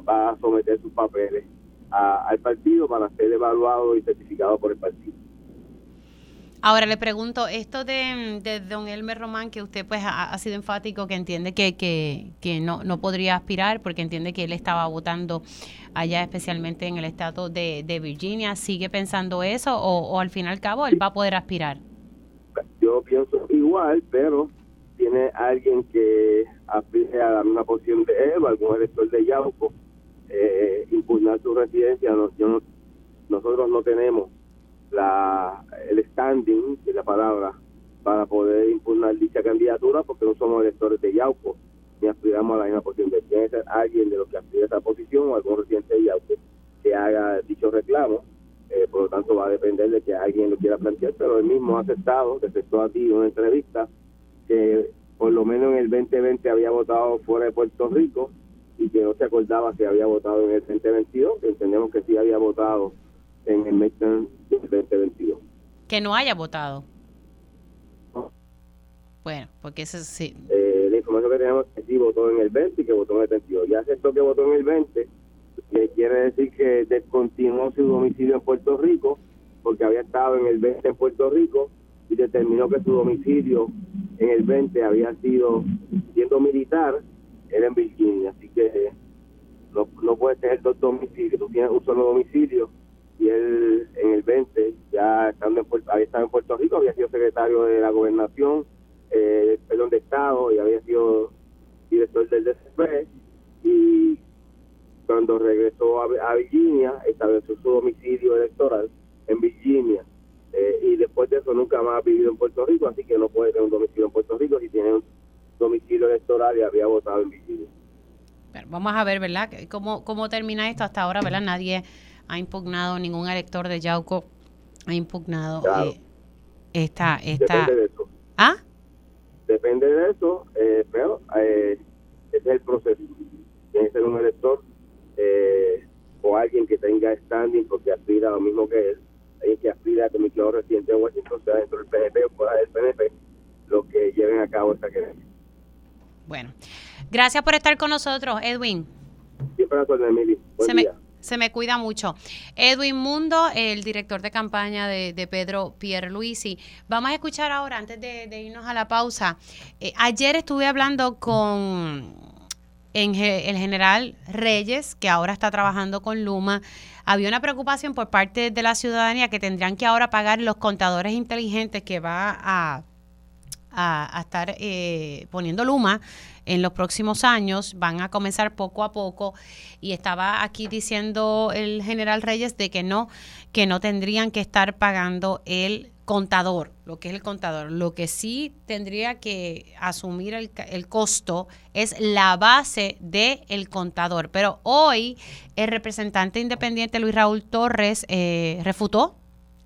va a someter sus papeles al partido para ser evaluado y certificado por el partido. Ahora le pregunto, esto de, de don Elmer Román, que usted pues ha, sido enfático, que entiende que, que, que, no, no podría aspirar porque entiende que él estaba votando allá especialmente en el estado de, de Virginia, ¿sigue pensando eso o, o, al fin y al cabo él va a poder aspirar? Yo pienso igual, pero tiene alguien que aspire a la misma posición de él, algún elector de Yauco, eh, impugnar su residencia. No, yo no, nosotros no tenemos la el standing, de la palabra, para poder impugnar dicha candidatura porque no somos electores de Yauco ni aspiramos a la misma posición. Tiene que ser alguien de los que aspira esa posición o algún residente de Yauco que haga dicho reclamo. Eh, por lo tanto, va a depender de que alguien lo quiera plantear, pero él mismo ha aceptado, aceptó a ti una entrevista, que por lo menos en el 2020 había votado fuera de Puerto Rico y que no se acordaba que había votado en el 2022, que entendemos que sí había votado en el midterm del 2022. Que no haya votado. Bueno, porque eso sí. Eh, la información que tenemos es que sí votó en el 20 y que votó en el 22. Ya aceptó que votó en el 20, que quiere decir que descontinuó su domicilio en Puerto Rico, porque había estado en el 20 en Puerto Rico y determinó que su domicilio en el 20 había sido, siendo militar, era en Virginia. Así que no, no puede tener dos domicilios, tú tienes un solo domicilio y él en el 20, ya estando en Puerto, había estado en Puerto Rico, había sido secretario de la gobernación, eh, perdón, de Estado y había sido director del DCP y cuando regresó a, Virginia estableció su domicilio electoral en Virginia eh, y después de eso nunca más ha vivido en Puerto Rico, así que no puede tener un domicilio en Puerto Rico si tiene un domicilio electoral y había votado en Virginia. vamos a ver, ¿verdad? ¿Cómo, cómo termina esto hasta ahora, ¿verdad? Nadie ha impugnado, ningún elector de Yauco ha impugnado eh, esta... esta... Depende de eso. ¿Ah? Depende de eso, eh, pero eh, ese es el proceso. Tiene que ser un elector eh, o alguien que tenga standing porque aspira a lo mismo que él, alguien que aspira a comisionado residente de Washington, sea dentro del PNP o fuera del PNP, lo que lleven a cabo esta querencia. Bueno, gracias por estar con nosotros, Edwin. Siempre Se me se me cuida mucho. Edwin Mundo, el director de campaña de, de Pedro Pierluisi. Vamos a escuchar ahora, antes de, de irnos a la pausa. Eh, ayer estuve hablando con en, el general Reyes, que ahora está trabajando con Luma. Había una preocupación por parte de la ciudadanía que tendrían que ahora pagar los contadores inteligentes que va a, a, estar eh, poniendo Luma en los próximos años, van a comenzar poco a poco. Y estaba aquí diciendo el general Reyes de que no, que no tendrían que estar pagando el contador, lo que es el contador. Lo que sí tendría que asumir el, el costo es la base del el contador. Pero hoy el representante independiente Luis Raúl Torres eh, refutó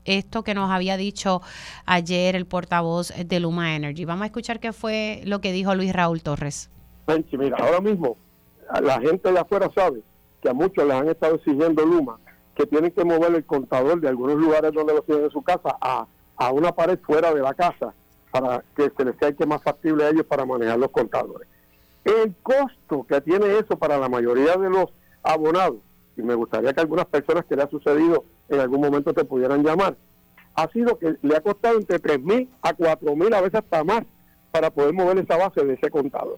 esto que nos había dicho ayer el portavoz de Luma Energy. Vamos a escuchar qué fue lo que dijo Luis Raúl Torres. Mira, ahora mismo la gente de afuera sabe que a muchos les han estado exigiendo Luma que tienen que mover el contador de algunos lugares donde lo tienen en su casa a, a una pared fuera de la casa para que se les sea más factible a ellos para manejar los contadores. El costo que tiene eso para la mayoría de los abonados, y me gustaría que algunas personas que le ha sucedido en algún momento te pudieran llamar, ha sido que le ha costado entre 3 mil a 4 mil, a veces hasta más, para poder mover esa base de ese contador.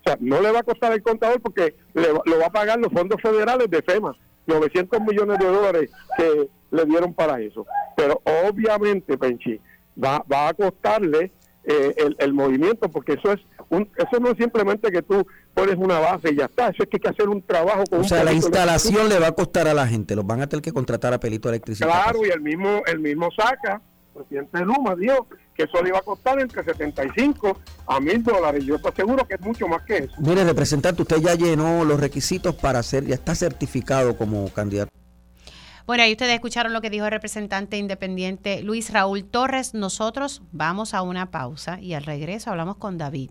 O sea, no le va a costar el contador porque le lo va a pagar los fondos federales de FEMA, 900 millones de dólares que le dieron para eso. Pero obviamente, Penchi, va, va a costarle eh, el, el, movimiento, porque eso es un, eso no es simplemente que tú pones una base y ya está, eso es que hay que hacer un trabajo con O sea, la instalación le va a costar a la gente, los van a tener que contratar a Pelito Electricidad. Claro, y el mismo, el mismo saca, el presidente Luma dijo que eso le iba a costar entre 75 a mil dólares. Yo estoy seguro que es mucho más que eso. Mire, representante, usted ya llenó los requisitos para ser, ya está certificado como candidato. Bueno, ahí ustedes escucharon lo que dijo el representante independiente Luis Raúl Torres. Nosotros vamos a una pausa y al regreso hablamos con David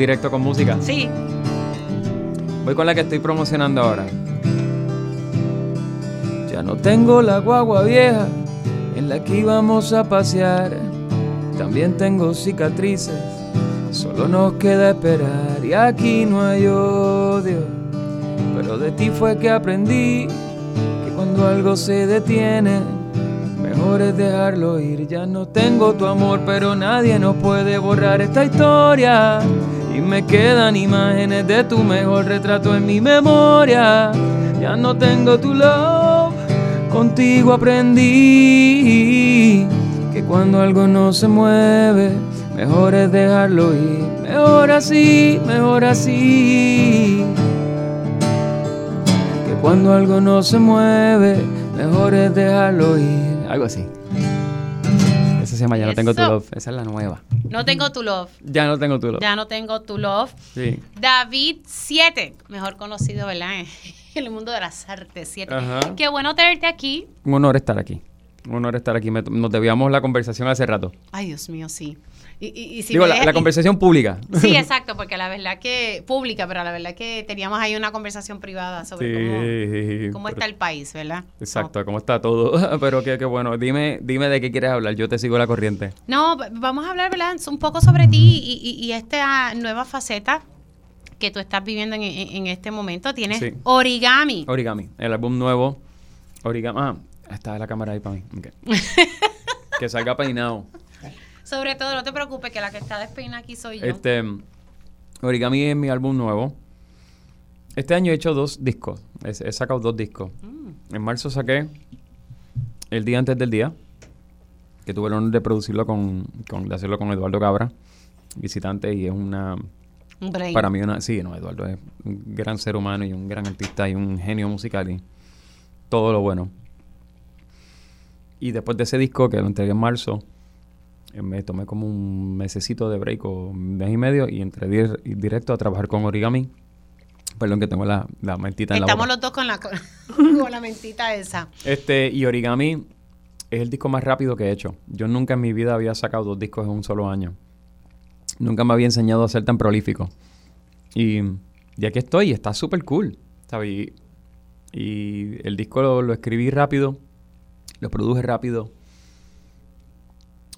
Directo con música. Sí. Voy con la que estoy promocionando ahora. Ya no tengo la guagua vieja en la que íbamos a pasear. También tengo cicatrices, solo nos queda esperar. Y aquí no hay odio, pero de ti fue que aprendí que cuando algo se detiene, mejor es dejarlo ir. Ya no tengo tu amor, pero nadie nos puede borrar esta historia. Me quedan imágenes de tu mejor retrato en mi memoria. Ya no tengo tu love, contigo aprendí que cuando algo no se mueve, mejor es dejarlo ir. Mejor así, mejor así. Que cuando algo no se mueve, mejor es dejarlo ir. Algo así. Se llama Ya no tengo tu love. Esa es la nueva. No tengo tu love. Ya no tengo tu love. Ya no tengo tu love. Sí. David 7, mejor conocido, ¿verdad? En el mundo de las artes 7. Ajá. Qué bueno tenerte aquí. Un honor estar aquí. Un honor estar aquí. Me- nos debíamos la conversación hace rato. Ay, Dios mío, sí. Y, y- y si Digo, la, conversación pública. Sí, exacto, porque la verdad que pública, pero la verdad que teníamos ahí una conversación privada sobre Sí, cómo, cómo está el país, ¿verdad? Exacto, cómo está todo. Pero qué, qué bueno. Dime, dime de qué quieres hablar. Yo te sigo la corriente. No, vamos a hablar, ¿verdad? Un poco sobre ti y, y- esta nueva faceta que tú estás viviendo en, en- en este momento. Tienes Sí. origami. Origami, el álbum nuevo. Origami. Ah, está la cámara ahí para mí. Que salga peinado. Sobre todo, no te preocupes, que la que está despeinada aquí soy yo. Este, Origami es mi álbum nuevo. Este año he hecho dos discos. He, he sacado dos discos. Mm. En marzo saqué El Día Antes del Día, que tuve el honor de producirlo con, con- de hacerlo con Eduardo Cabra, visitante, y es una, para mí una, sí, no, Eduardo es un gran ser humano y un gran artista y un genio musical y todo lo bueno. Y después de ese disco, que lo entregué en marzo, me tomé como un mesecito de break o un mes y medio y entré dir- directo a trabajar con Origami. Perdón que tengo la, la mentita en la Estamos boca. los dos con la, con, la mentita esa. Este, y Origami es el disco más rápido que he hecho. Yo nunca en mi vida había sacado dos discos en un solo año. Nunca me había enseñado a ser tan prolífico. Y, y aquí estoy, y está súper cool. ¿sabes? Y, y el disco lo, lo escribí rápido, lo produje rápido.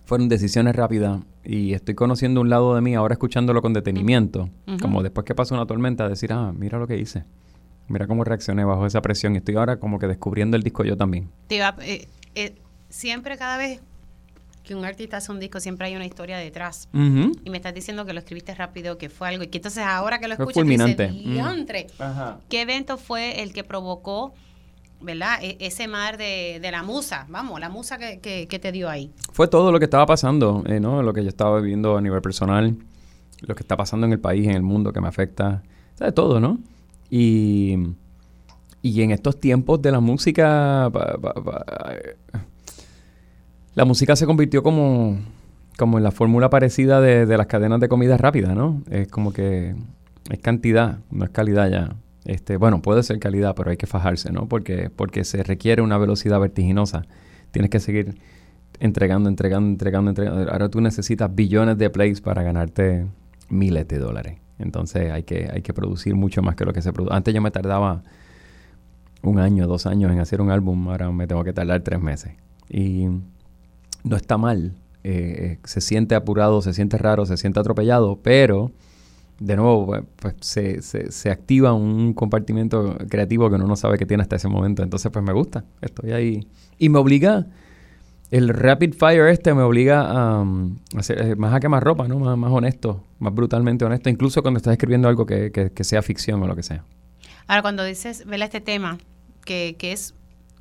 Fueron decisiones rápidas. Y estoy conociendo un lado de mí, ahora escuchándolo con detenimiento. Ujú. Como después que pasa una tormenta, decir, ah, mira lo que hice. Mira cómo reaccioné bajo esa presión. Y estoy ahora como que descubriendo el disco yo también. Te iba- eh, eh, siempre, cada vez que un artista hace un disco, siempre hay una historia detrás. Ujú. Y me estás diciendo que lo escribiste rápido, que fue algo. Y que entonces ahora que lo escuchas, dices. Mm. "Diantre". ¿Qué evento fue el que provocó, verdad, e- ese mar de, de la musa? Vamos, la musa que, te dio ahí. Fue todo lo que estaba pasando, eh, ¿no? Lo que yo estaba viviendo a nivel personal, lo que está pasando en el país, en el mundo, que me afecta, ¿sabes? Todo, ¿no? Y, y en estos tiempos de la música, pa- pa- pa- la música se convirtió como, como en la fórmula parecida de, de las cadenas de comida rápida, ¿no? Es como que es cantidad, no es calidad ya. Este, bueno, puede ser calidad, pero hay que fajarse, ¿no? Porque, porque se requiere una velocidad vertiginosa. Tienes que seguir entregando, entregando, entregando, entregando. Ahora tú necesitas billones de plays para ganarte miles de dólares. Entonces hay que, hay que producir mucho más que lo que se produce. Antes yo me tardaba un año, dos años en hacer un álbum, ahora me tengo que tardar tres meses. Y no está mal. Eh, se siente apurado, se siente raro, se siente atropellado, pero de nuevo pues, pues se, se, se, activa un compartimiento creativo que uno no sabe que tiene hasta ese momento. Entonces pues me gusta, estoy ahí. Y me obliga, el rapid fire este me obliga a, um, hacer, eh, más a quemar ropa, ¿no? Más, más honesto, más brutalmente honesto, incluso cuando estás escribiendo algo que, que, que sea ficción o lo que sea. Ahora, cuando dices, vela este tema, que, que es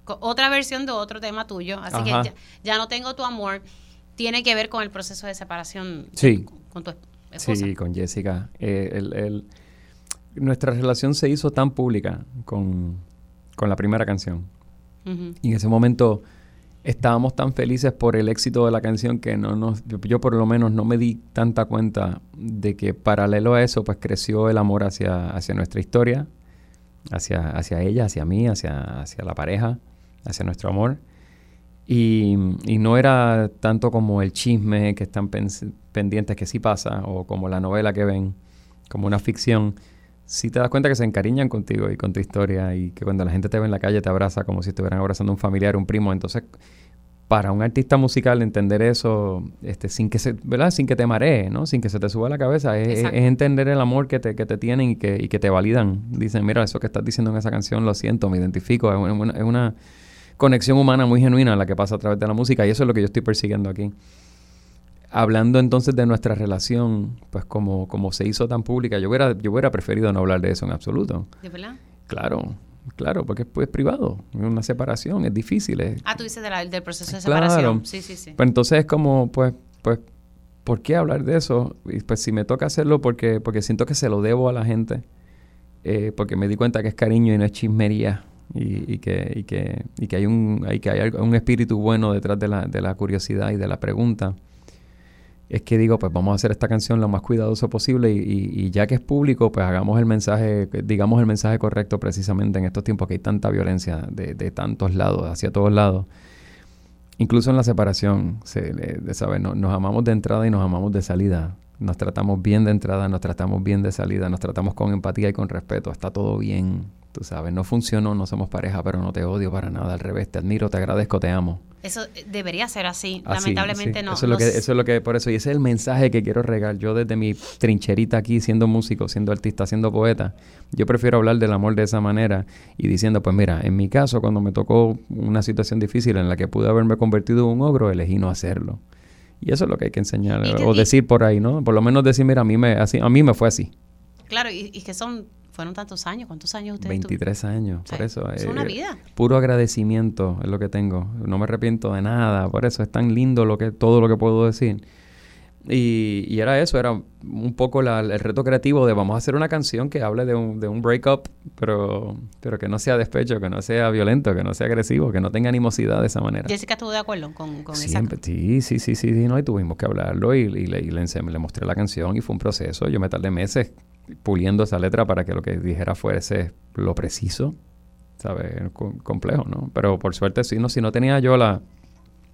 otra versión de otro tema tuyo, así Ajá. que ya, ya, no tengo tu amor, tiene que ver con el proceso de separación sí. con, con tu esposa. Sí, con Jessica. Eh, el, el, nuestra relación se hizo tan pública con, con la primera canción. Uh -huh. Y en ese momento estábamos tan felices por el éxito de la canción que no nos, yo, yo, por lo menos no me di tanta cuenta de que paralelo a eso pues creció el amor hacia, hacia nuestra historia, hacia, hacia ella, hacia mí, hacia, hacia la pareja, hacia nuestro amor. Y, y, no era tanto como el chisme que están pendientes que sí pasa, o como la novela que ven, como una ficción. Si sí te das cuenta que se encariñan contigo y con tu historia, y que cuando la gente te ve en la calle te abraza como si estuvieran abrazando a un familiar, un primo. Entonces, para un artista musical entender eso este, sin que se, ¿verdad? Sin que te maree, ¿no? Sin que se te suba la cabeza, es, es, entender el amor que te, que te tienen y que, y que te validan. Dicen, mira, eso que estás diciendo en esa canción, lo siento, me identifico, es una, es una conexión humana muy genuina la que pasa a través de la música y eso es lo que yo estoy persiguiendo aquí. Hablando entonces de nuestra relación, pues como, como se hizo tan pública, yo hubiera, yo hubiera preferido no hablar de eso en absoluto. ¿De verdad? Claro, claro, porque es pues, privado, es una separación, es difícil. Es, ah, tú dices de la, del proceso de separación. Claro. Sí, sí, sí. Pues entonces es como, pues, pues, ¿por qué hablar de eso? Y pues si me toca hacerlo porque, porque siento que se lo debo a la gente, eh, porque me di cuenta que es cariño y no es chismería y, y, que, y, que, y que hay un, hay, que hay un espíritu bueno detrás de la, de la curiosidad y de la pregunta, es que digo, pues vamos a hacer esta canción lo más cuidadoso posible y, y, ya que es público, pues hagamos el mensaje, digamos el mensaje correcto precisamente en estos tiempos que hay tanta violencia de, de tantos lados, hacia todos lados. Incluso en la separación, se, de, de no, nos amamos de entrada y nos amamos de salida. Nos tratamos bien de entrada, nos tratamos bien de salida, nos tratamos con empatía y con respeto. Está todo bien, Tú sabes, no funcionó, no somos pareja, pero no te odio para nada. Al revés, te admiro, te agradezco, te amo. Eso debería ser así. así Lamentablemente sí. no. Eso es, lo que, eso es lo que, por eso, y ese es el mensaje que quiero regar. Yo desde mi trincherita aquí, siendo músico, siendo artista, siendo poeta, yo prefiero hablar del amor de esa manera y diciendo, pues mira, en mi caso, cuando me tocó una situación difícil en la que pude haberme convertido en un ogro, elegí no hacerlo. Y eso es lo que hay que enseñar, o decir por ahí, ¿no? Por lo menos decir, mira, a mí me, así, a mí me fue así. Claro, y, y que son fueron tantos años. ¿Cuántos años ustedes 23 tuvieron? años, por eso. Es una vida. Puro agradecimiento es lo que tengo. No me arrepiento de nada, por eso es tan lindo lo que todo lo que puedo decir. Y, y era eso, era un poco la, el reto creativo de vamos a hacer una canción que hable de un, de un breakup, pero, pero que no sea despecho, que no sea violento, que no sea agresivo, que no tenga animosidad de esa manera. Jessica estuvo de acuerdo con, con Siempre, esa... Sí, sí, sí, sí, sí, no, y tuvimos que hablarlo y, y, le, y le, le mostré la canción y fue un proceso. Yo me tardé meses puliendo esa letra para que lo que dijera fuese lo preciso, ¿sabes? complejo, ¿no? Pero por suerte, si no, si no tenía yo la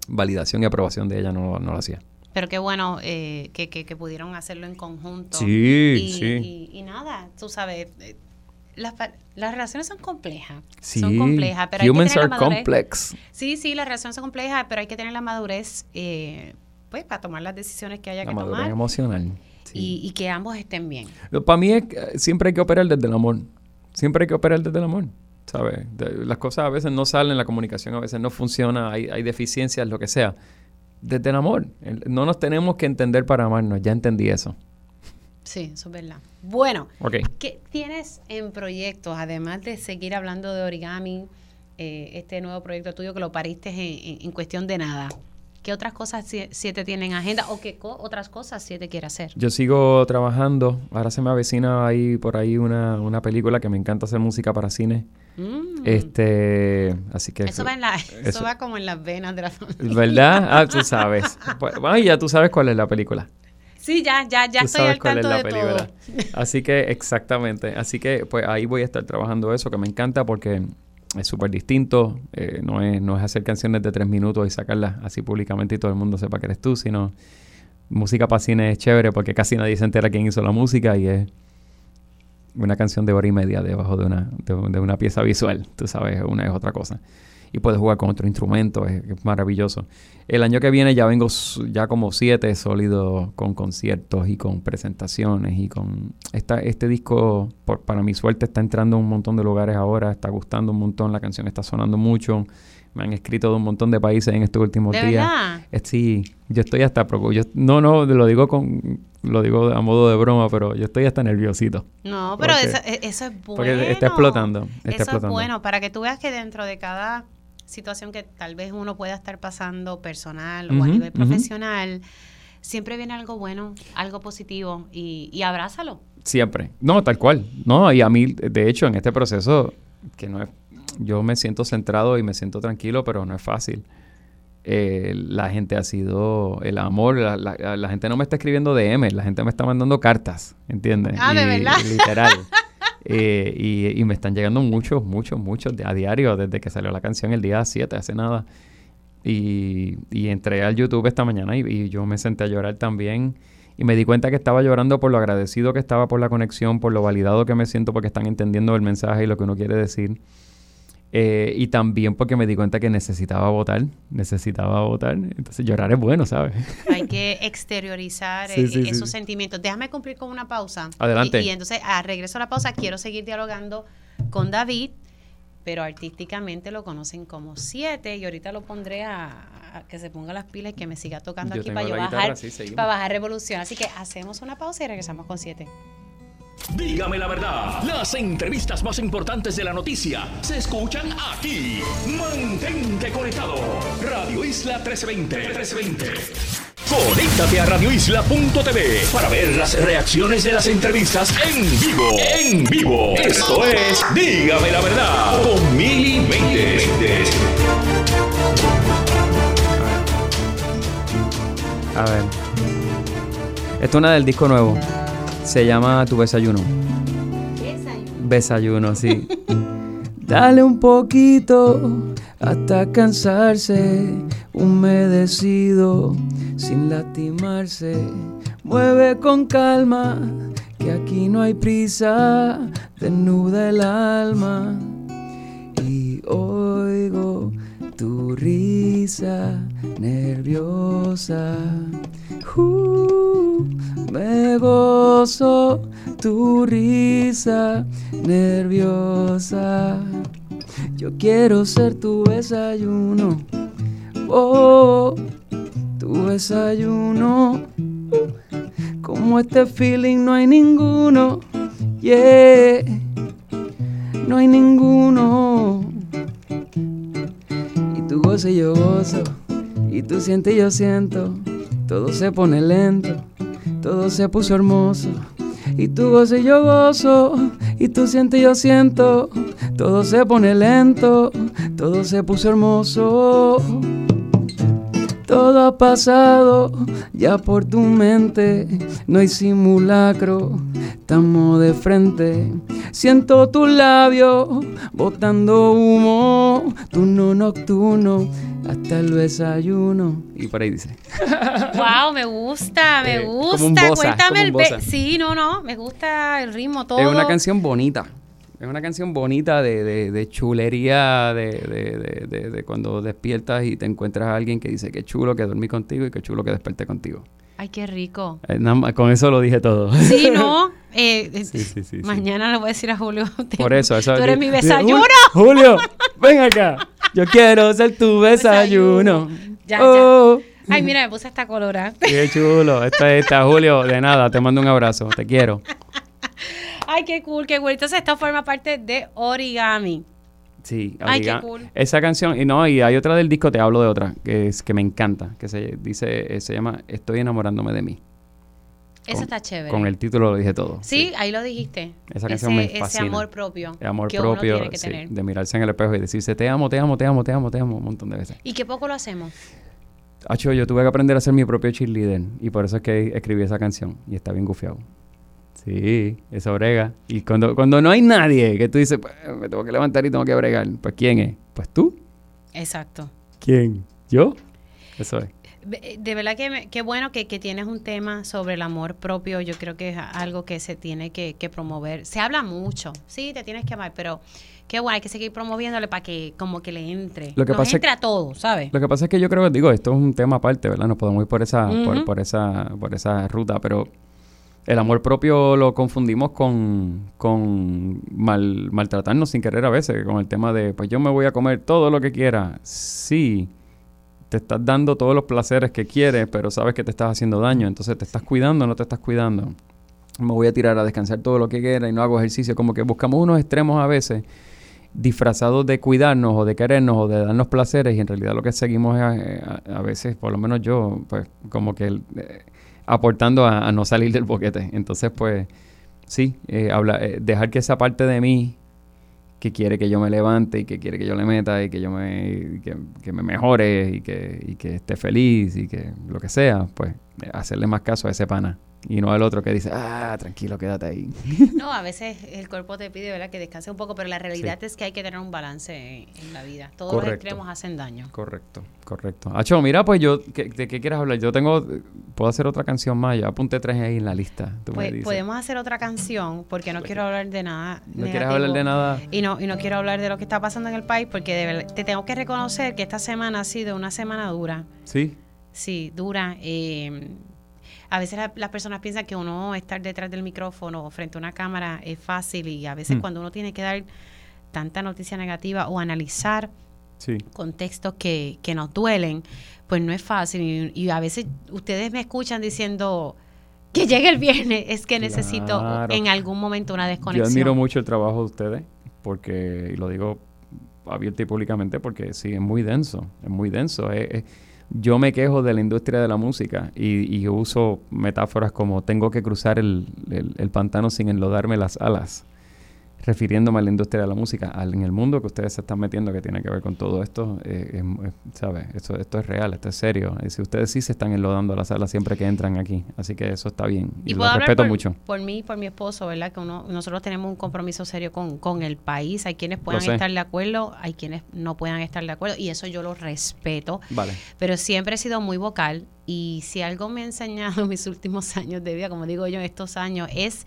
validación y aprobación de ella, no, no lo hacía. Pero qué bueno eh, que, que, que, pudieron hacerlo en conjunto. Sí, y, sí. Y, y, nada, tú sabes, eh, las, las relaciones son complejas. Sí. Son complejas, pero Humans hay que tener are la madurez. complex. Sí, sí, las relaciones son complejas, pero hay que tener la madurez eh, pues para tomar las decisiones que haya la que madurez tomar. emocional. Sí. Y, y, que ambos estén bien. Para mí es, siempre hay que operar desde el amor. Siempre hay que operar desde el amor. ¿Sabes? Las cosas a veces no salen, la comunicación a veces no funciona, hay, hay deficiencias, lo que sea. Desde el amor. No nos tenemos que entender para amarnos. Ya entendí eso. Sí, eso es verdad. Bueno, okay. ¿qué tienes en proyectos, además de seguir hablando de origami, eh, este nuevo proyecto tuyo que lo pariste en, en, en cuestión de nada? ¿Qué otras cosas sie- siete tienen agenda o qué co- otras cosas siete quiere hacer? Yo sigo trabajando. Ahora se me avecina ahí por ahí una, una película que me encanta hacer música para cine. Mm. Este, así que Eso va, en la, eso eso- va como en las venas de la familia. ¿Verdad? Ah, tú sabes. Pues, bueno, y ya tú sabes cuál es la película. Sí, ya, ya, ya estoy sabes al cuál es la de película. todo. Así que, exactamente. Así que, pues ahí voy a estar trabajando eso, que me encanta porque es súper distinto. Eh, no, es, no es hacer canciones de tres minutos y sacarlas así públicamente y todo el mundo sepa que eres tú, sino música para cine es chévere porque casi nadie se entera quién hizo la música y es una canción de hora y media debajo de una, de, de una pieza visual. Tú sabes, una es otra cosa. Y puedes jugar con otro instrumento, es, es maravilloso. El año que viene ya vengo ya como siete sólidos con conciertos y con presentaciones y con... Esta, este disco, por, para mi suerte, está entrando a un montón de lugares ahora, está gustando un montón, la canción está sonando mucho. Me han escrito de un montón de países en estos últimos ¿De días. verdad? Eh, Sí, yo estoy hasta yo No, no, lo digo con lo digo a modo de broma, pero yo estoy hasta nerviosito. No, pero Porque- eso, e- eso es bueno. porque está explotando, está eso explotando. es bueno, para que tú veas que dentro de cada situación que tal vez uno pueda estar pasando personal o a nivel profesional, siempre viene algo bueno, algo positivo y, y abrázalo. Siempre. No, tal cual. No, y a mí, de hecho, en este proceso, que no es, yo me siento centrado y me siento tranquilo, pero no es fácil. Eh, la gente ha sido el amor, la, la- la gente no me está escribiendo DM, la gente me está mandando cartas, ¿entiendes? Ah, ¿de Y- verdad? Literal. Eh, y, me están llegando muchos, muchos, muchos a diario desde que salió la canción el día 7, hace nada. Y, y entré al YouTube esta mañana y, y yo me senté a llorar también. Y me di cuenta que estaba llorando por lo agradecido que estaba por la conexión, por lo validado que me siento porque están entendiendo el mensaje y lo que uno quiere decir. Eh, y también porque me di cuenta que necesitaba votar, necesitaba votar. Entonces llorar es bueno, ¿sabes? Hay que exteriorizar Sí, eh, sí. esos sentimientos. Déjame cumplir con una pausa. Adelante. Y, y entonces, a regreso a la pausa, quiero seguir dialogando con David, pero artísticamente lo conocen como siete y ahorita lo pondré a, a que se ponga las pilas y que me siga tocando Yo aquí para yo guitarra, bajar, para bajar revolución. Así que hacemos una pausa y regresamos con siete. Dígame la verdad, las entrevistas más importantes de la noticia se escuchan aquí. Mantente conectado. Radio Isla 1320. 1320. Conéctate a radioisla.tv para ver las reacciones de las entrevistas en vivo. En vivo. Esto es Dígame la verdad con Mili. A ver. Esto es una del disco nuevo. Se llama Tu Desayuno. Desayuno, sí. Dale un poquito hasta cansarse, humedecido, sin lastimarse. Mueve con calma, que aquí no hay prisa, desnuda el alma. Y oigo tu risa nerviosa. Uh, me gozo tu risa nerviosa. Yo quiero ser tu desayuno. Oh, tu desayuno. Como este feeling no hay ninguno. Yeah, no hay ninguno. Y gozo. Y tú sientes y yo siento. Todo se pone lento. Todo se puso hermoso. Y tú gozo y yo gozo. Y tú sientes y yo siento. Todo se pone lento. Todo se puso hermoso. Todo ha pasado ya por tu mente, no hay simulacro, estamos de frente. Siento tus labios botando humo, turno nocturno, hasta el desayuno. Y por ahí dice. Wow, me gusta, me Eh, gusta. como un bossa, Cuéntame como un el bossa. Sí, no, no, me gusta el ritmo todo. Es una canción bonita. Es una canción bonita de, de- de chulería, de, de- de- de- de cuando despiertas y te encuentras a alguien que dice que chulo que dormí contigo y que chulo que desperté contigo. Ay, qué rico. Eh, nada más- con eso lo dije todo. Sí, ¿no? Eh, eh, Sí, sí, sí, sí. mañana le voy a decir a Julio. te- Por eso, eso. Tú eres mi desayuno. "Jul- Julio, ven acá. Yo quiero ser tu desayuno. Ya, Oh. ya. Ay, mira, me puse esta colorada. Qué chulo. Esta está, Julio. De nada, te mando un abrazo. Te quiero. Ay, qué cool, qué cool. Entonces, esto forma parte de Origami. Sí, Ay, qué cool. Esa canción, y no, y hay otra del disco, te hablo de otra, que es que me encanta, que se dice, eh, se llama Estoy enamorándome de mí. Eso está chévere. Con el título lo dije todo. Sí, ahí lo dijiste. Esa canción ese, me ese fascina. amor propio. El amor que uno propio, tiene que sí, tener. de mirarse en el espejo y decirse te amo, te amo, te amo, te amo, te amo, un montón de veces. Y que poco lo hacemos. Acho, yo tuve que aprender a ser mi propio cheerleader y por eso es que escribí esa canción y está bien gufiado. Sí, eso brega. Y cuando, cuando no hay nadie que tú dices, pues, me tengo que levantar y tengo que bregar, pues ¿quién es? Pues tú. Exacto. ¿Quién? ¿Yo? Eso es. Ve- De verdad que qué bueno que, que tienes un tema sobre el amor propio. Yo creo que es algo que se tiene que, que promover. Se habla mucho, sí, te tienes que amar, pero qué bueno, hay que seguir promoviéndole para que como que le entre. Lo que Nos pasa es entre que- a todos, ¿sabes? Lo que pasa es que yo creo que, digo, esto es un tema aparte, ¿verdad? No podemos ir por esa, por, por esa, por esa ruta, pero el amor propio lo confundimos con, con mal, maltratarnos sin querer a veces, con el tema de, pues yo me voy a comer todo lo que quiera. Sí, te estás dando todos los placeres que quieres, pero sabes que te estás haciendo daño, entonces te estás cuidando o no te estás cuidando. Me voy a tirar a descansar todo lo que quiera y no hago ejercicio, como que buscamos unos extremos a veces disfrazados de cuidarnos o de querernos o de darnos placeres y en realidad lo que seguimos es a, a- veces, por lo menos yo, pues como que eh, aportando a, no salir del boquete. Entonces, pues sí, eh, habla, eh, dejar que esa parte de mí que quiere que yo me levante y que quiere que yo le meta y que yo me, que, que me mejore y que, y que esté feliz y que lo que sea, pues hacerle más caso a ese pana y no al otro que dice, ah, tranquilo, quédate ahí. No, a veces el cuerpo te pide ¿verdad? que descanse un poco, pero la realidad es que hay que tener un balance en, la vida. Todos los Correcto. extremos hacen daño. Correcto, correcto. Acho, mira, pues yo, ¿qué- ¿de qué quieres hablar? Yo tengo, puedo hacer otra canción más, ya apunté tres ahí en la lista. Tú me Pues, dices. podemos hacer otra canción porque no quiero hablar de nada. ¿No quieres hablar de nada? Y no, y no quiero hablar de lo que está pasando en el país porque de verdad, te tengo que reconocer que esta semana ha sido una semana dura. Sí, Sí, dura. eh, a veces la- las personas piensan que uno estar detrás del micrófono o frente a una cámara es fácil y a veces Mm. cuando uno tiene que dar tanta noticia negativa o analizar sí. contextos que, que nos duelen, pues no es fácil. Y, y a veces ustedes me escuchan diciendo que llegue el viernes, es que necesito en algún momento una Yo desconexión. admiro mucho el trabajo de ustedes, porque, y lo digo abierto y públicamente, porque sí, es muy denso, es muy denso. Es- es- yo me quejo de la industria de la música y, y uso metáforas como tengo que cruzar el, el- el pantano sin enlodarme las alas, refiriéndome a la industria de la música, al, en el mundo que ustedes se están metiendo que tiene que ver con todo esto, eh, es- es- ¿sabes? Esto, esto es real, esto es serio. Y si ustedes sí se están enlodando las alas siempre que entran aquí, así que eso está bien y, Y lo hablar respeto por, mucho. por mí y por mi esposo, ¿verdad? Que uno, nosotros tenemos un compromiso serio con, con el país. Hay quienes puedan estar de acuerdo, hay quienes no puedan estar de acuerdo, y eso yo lo respeto. Vale. Pero siempre he sido muy vocal, y si algo me ha enseñado en mis últimos años de vida, como digo yo, en estos años, es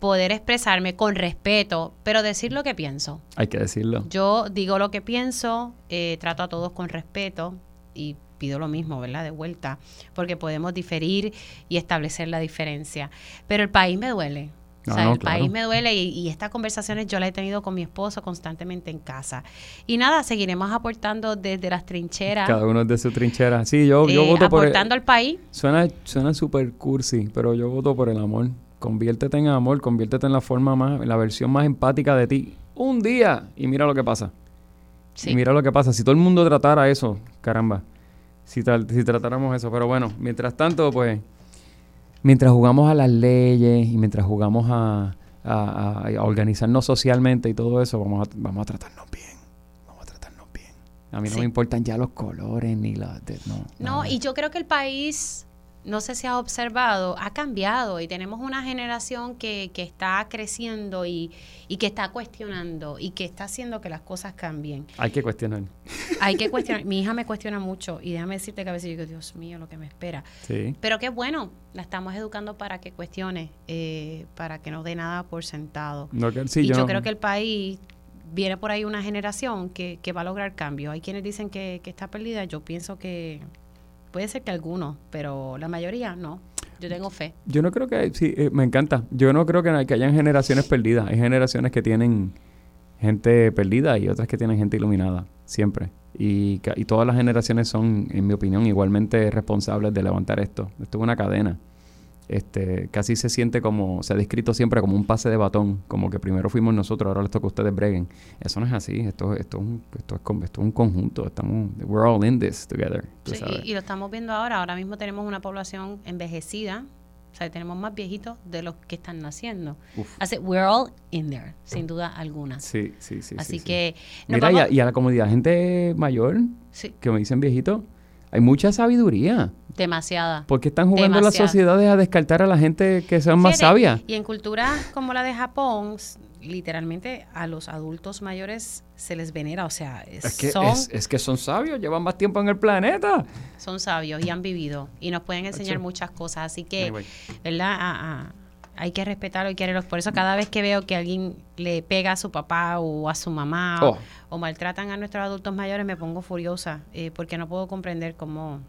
poder expresarme con respeto, pero decir lo que pienso. Hay que decirlo. Yo digo lo que pienso, eh, trato a todos con respeto y pido lo mismo, ¿verdad? De vuelta, porque podemos diferir y establecer la diferencia. Pero el país me duele. O Ah, sea, no, el claro. país me duele y, y estas conversaciones yo las he tenido con mi esposo constantemente en casa. Y nada, seguiremos aportando desde las trincheras, Cada uno es de su trinchera. Sí, yo, yo eh, voto por aportando al país. Suena, suena super cursi, pero yo voto por el amor. Conviértete en amor, conviértete en la forma más, en la versión más empática de ti. Un día y mira lo que pasa. Sí. Y mira lo que pasa. Si todo el mundo tratara eso, caramba. Si, tra- si tratáramos eso. Pero bueno, mientras tanto, pues, mientras jugamos a las leyes y mientras jugamos a, a- a- a organizarnos socialmente y todo eso, vamos a, vamos a tratarnos bien. Vamos a tratarnos bien. A mí no me importan ya los colores ni las... no, No, y yo creo que el país, no sé si has observado, ha cambiado y tenemos una generación que, que está creciendo y, y que está cuestionando y que está haciendo que las cosas cambien. Hay que cuestionar. Hay que cuestionar. Mi hija me cuestiona mucho y déjame decirte que a veces yo digo, Dios mío, lo que me espera. Sí. Pero qué bueno, la estamos educando para que cuestione, eh, para que no dé nada por sentado. No, que- sí, y yo, no- creo que el país viene por ahí una generación que, que va a lograr cambio. Hay quienes dicen que, que está perdida, yo pienso que puede ser que algunos, pero la mayoría no. Yo tengo fe. Yo no creo que, sí, eh, me encanta. Yo no creo que, que hayan generaciones perdidas. Hay generaciones que tienen gente perdida y otras que tienen gente iluminada, siempre. Y, todas las generaciones son, en mi opinión, igualmente responsables de levantar esto. Esto es una cadena. Este, casi se siente como, se ha descrito siempre como un pase de batón, como que primero fuimos nosotros, ahora les toca a ustedes breguen. Eso no es así, esto, esto, es, un, esto, es, esto es un conjunto, estamos, we're all in this together. Sí, y, y lo estamos viendo ahora. Ahora mismo tenemos una población envejecida. O sea, tenemos más viejitos de los que están naciendo. Uf. Así, we're all in there, sin duda alguna. Sí, sí, sí. Así sí, sí. que nos Mira, y a, y a la comunidad, gente mayor, Sí. que me dicen viejito, hay mucha sabiduría. demasiada. ¿Por qué están jugando las sociedades a descartar a la gente que sean más sabias? Y en culturas como la de Japón, literalmente a los adultos mayores se les venera, o sea, es- que, son, es, es que son sabios, llevan más tiempo en el planeta. son sabios y han vivido y nos pueden enseñar muchas cosas. Así que, Anyway. ¿verdad? Hay que respetarlo y quererlos. Por eso cada vez que veo que alguien le pega a su papá o a su mamá o- Oh. o, maltratan a nuestros adultos mayores, me pongo furiosa eh, porque no puedo comprender cómo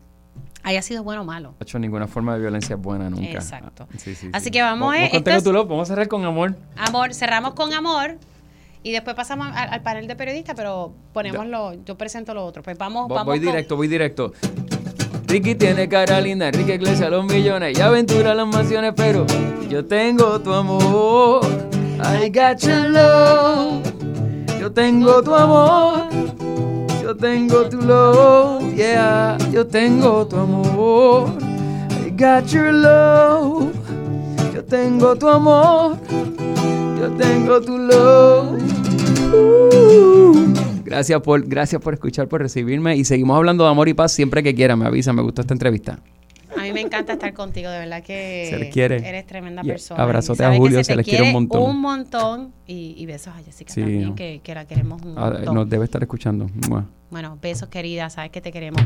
haya sido bueno o malo. Ha hecho ninguna forma de violencia es buena nunca. Exacto. Ah, sí, sí, Así sí. que vamos, eh, esto es- tu Love, vamos a cerrar con amor. Amor, cerramos con amor y después pasamos al, al panel de periodistas, pero ponemos lo, yo presento lo otro. Pues vamos, Vo- vamos voy con- directo, voy directo. Ricky tiene cara linda, Enrique Iglesias los millones y aventura las mansiones, pero yo tengo tu amor. I got your love. Yo tengo tu amor. Yo tengo tu love. Yeah, yo tengo tu amor. I got your love. Yo tengo tu amor. Yo tengo tu love. Uh. Gracias por, gracias por escuchar, por recibirme y seguimos hablando de amor y paz siempre que quieran. Me avisa, me gustó esta entrevista. A mí me encanta estar contigo, de verdad que Se le quiere. eres tremenda persona. abrazote a Julio, se, les quiere un montón. Un montón. Y, y besos a Jessica Sí, también, no. que, que la queremos un Ah, montón. nos debe estar escuchando. Mua. Bueno, besos querida, sabes que te queremos.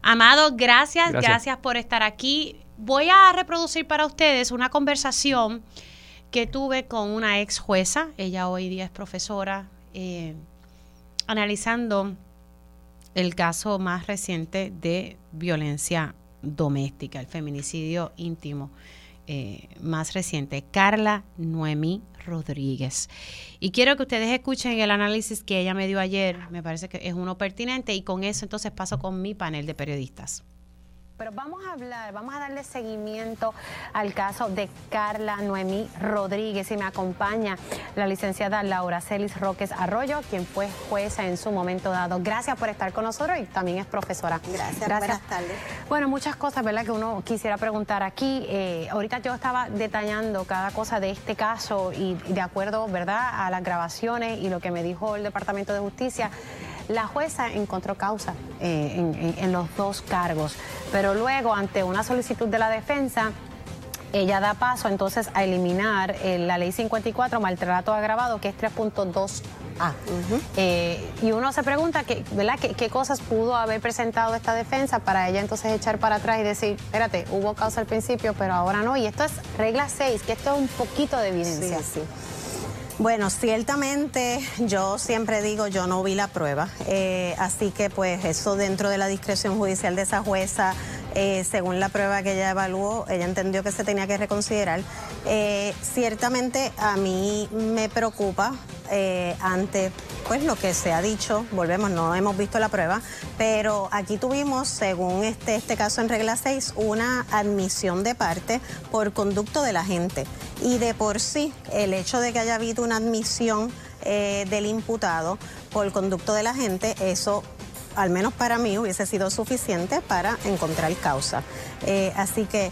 Amado, gracias, Gracias. gracias, por estar aquí. Voy a reproducir para ustedes una conversación que tuve con una ex jueza, ella hoy día es profesora, eh, analizando el caso más reciente de violencia doméstica, el feminicidio íntimo eh, más reciente, Carla Noemí Rodríguez. Y quiero que ustedes escuchen el análisis que ella me dio ayer, me parece que es uno pertinente y con eso entonces paso con mi panel de periodistas. Pero vamos a hablar, vamos a darle seguimiento al caso de Carla Noemí Rodríguez y me acompaña la licenciada Laura Celis Roques Arroyo, quien fue jueza en su momento dado. Gracias por estar con nosotros y también es profesora. Gracias, buenas tardes. Bueno, muchas cosas, ¿verdad? Que uno quisiera preguntar aquí. Eh, ahorita yo estaba detallando cada cosa de este caso y de acuerdo, ¿verdad? A las grabaciones y lo que me dijo el Departamento de Justicia. La jueza encontró causa eh, en, en- en los dos cargos, pero luego ante una solicitud de la defensa, ella da paso entonces a eliminar eh, la ley 54, maltrato agravado, que es 3.2A. Eh, y uno se pregunta, que, ¿verdad? ¿Qué, qué cosas pudo haber presentado esta defensa para ella entonces echar para atrás y decir, espérate, hubo causa al principio, pero ahora no? Y esto es regla 6, que esto es un poquito de evidencia. Sí, sí. Bueno, ciertamente yo siempre digo yo no vi la prueba, eh, así que pues eso dentro de la discreción judicial de esa jueza, eh, según la prueba que ella evaluó, ella entendió que se tenía que reconsiderar. Eh, ciertamente a mí me preocupa eh, ante pues lo que se ha dicho, volvemos, no hemos visto la prueba, pero aquí tuvimos, según este, este caso en regla 6, una admisión de parte por conducto de la gente. Y de por sí, el hecho de que haya habido una admisión eh, del imputado por conducto de la gente, eso al menos para mí hubiese sido suficiente para encontrar causa. Eh, así que,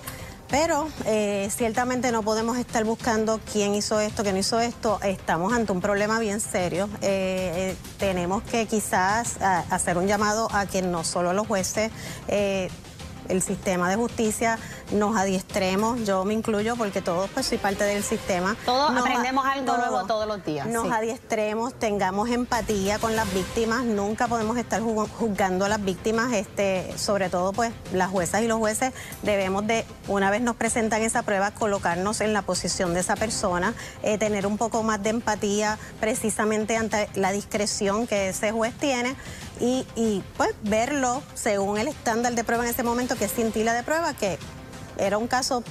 pero eh, ciertamente no podemos estar buscando quién hizo esto, quién no hizo esto. Estamos ante un problema bien serio. Eh, eh, tenemos que quizás a- hacer un llamado a que no solo los jueces eh, el sistema de justicia nos adiestremos, yo me incluyo porque todos pues soy parte del sistema. Todos Nos- aprendemos algo nuevo todos los días, Nos sí. adiestremos, tengamos empatía con las víctimas, nunca podemos estar ju- juzgando a las víctimas, este, sobre todo pues las juezas y los jueces debemos de, una vez nos presentan esa prueba, colocarnos en la posición de esa persona, eh, tener un poco más de empatía precisamente ante la discreción que ese juez tiene y, y, pues verlo según el estándar de prueba en ese momento, que es cintila de prueba, que era un caso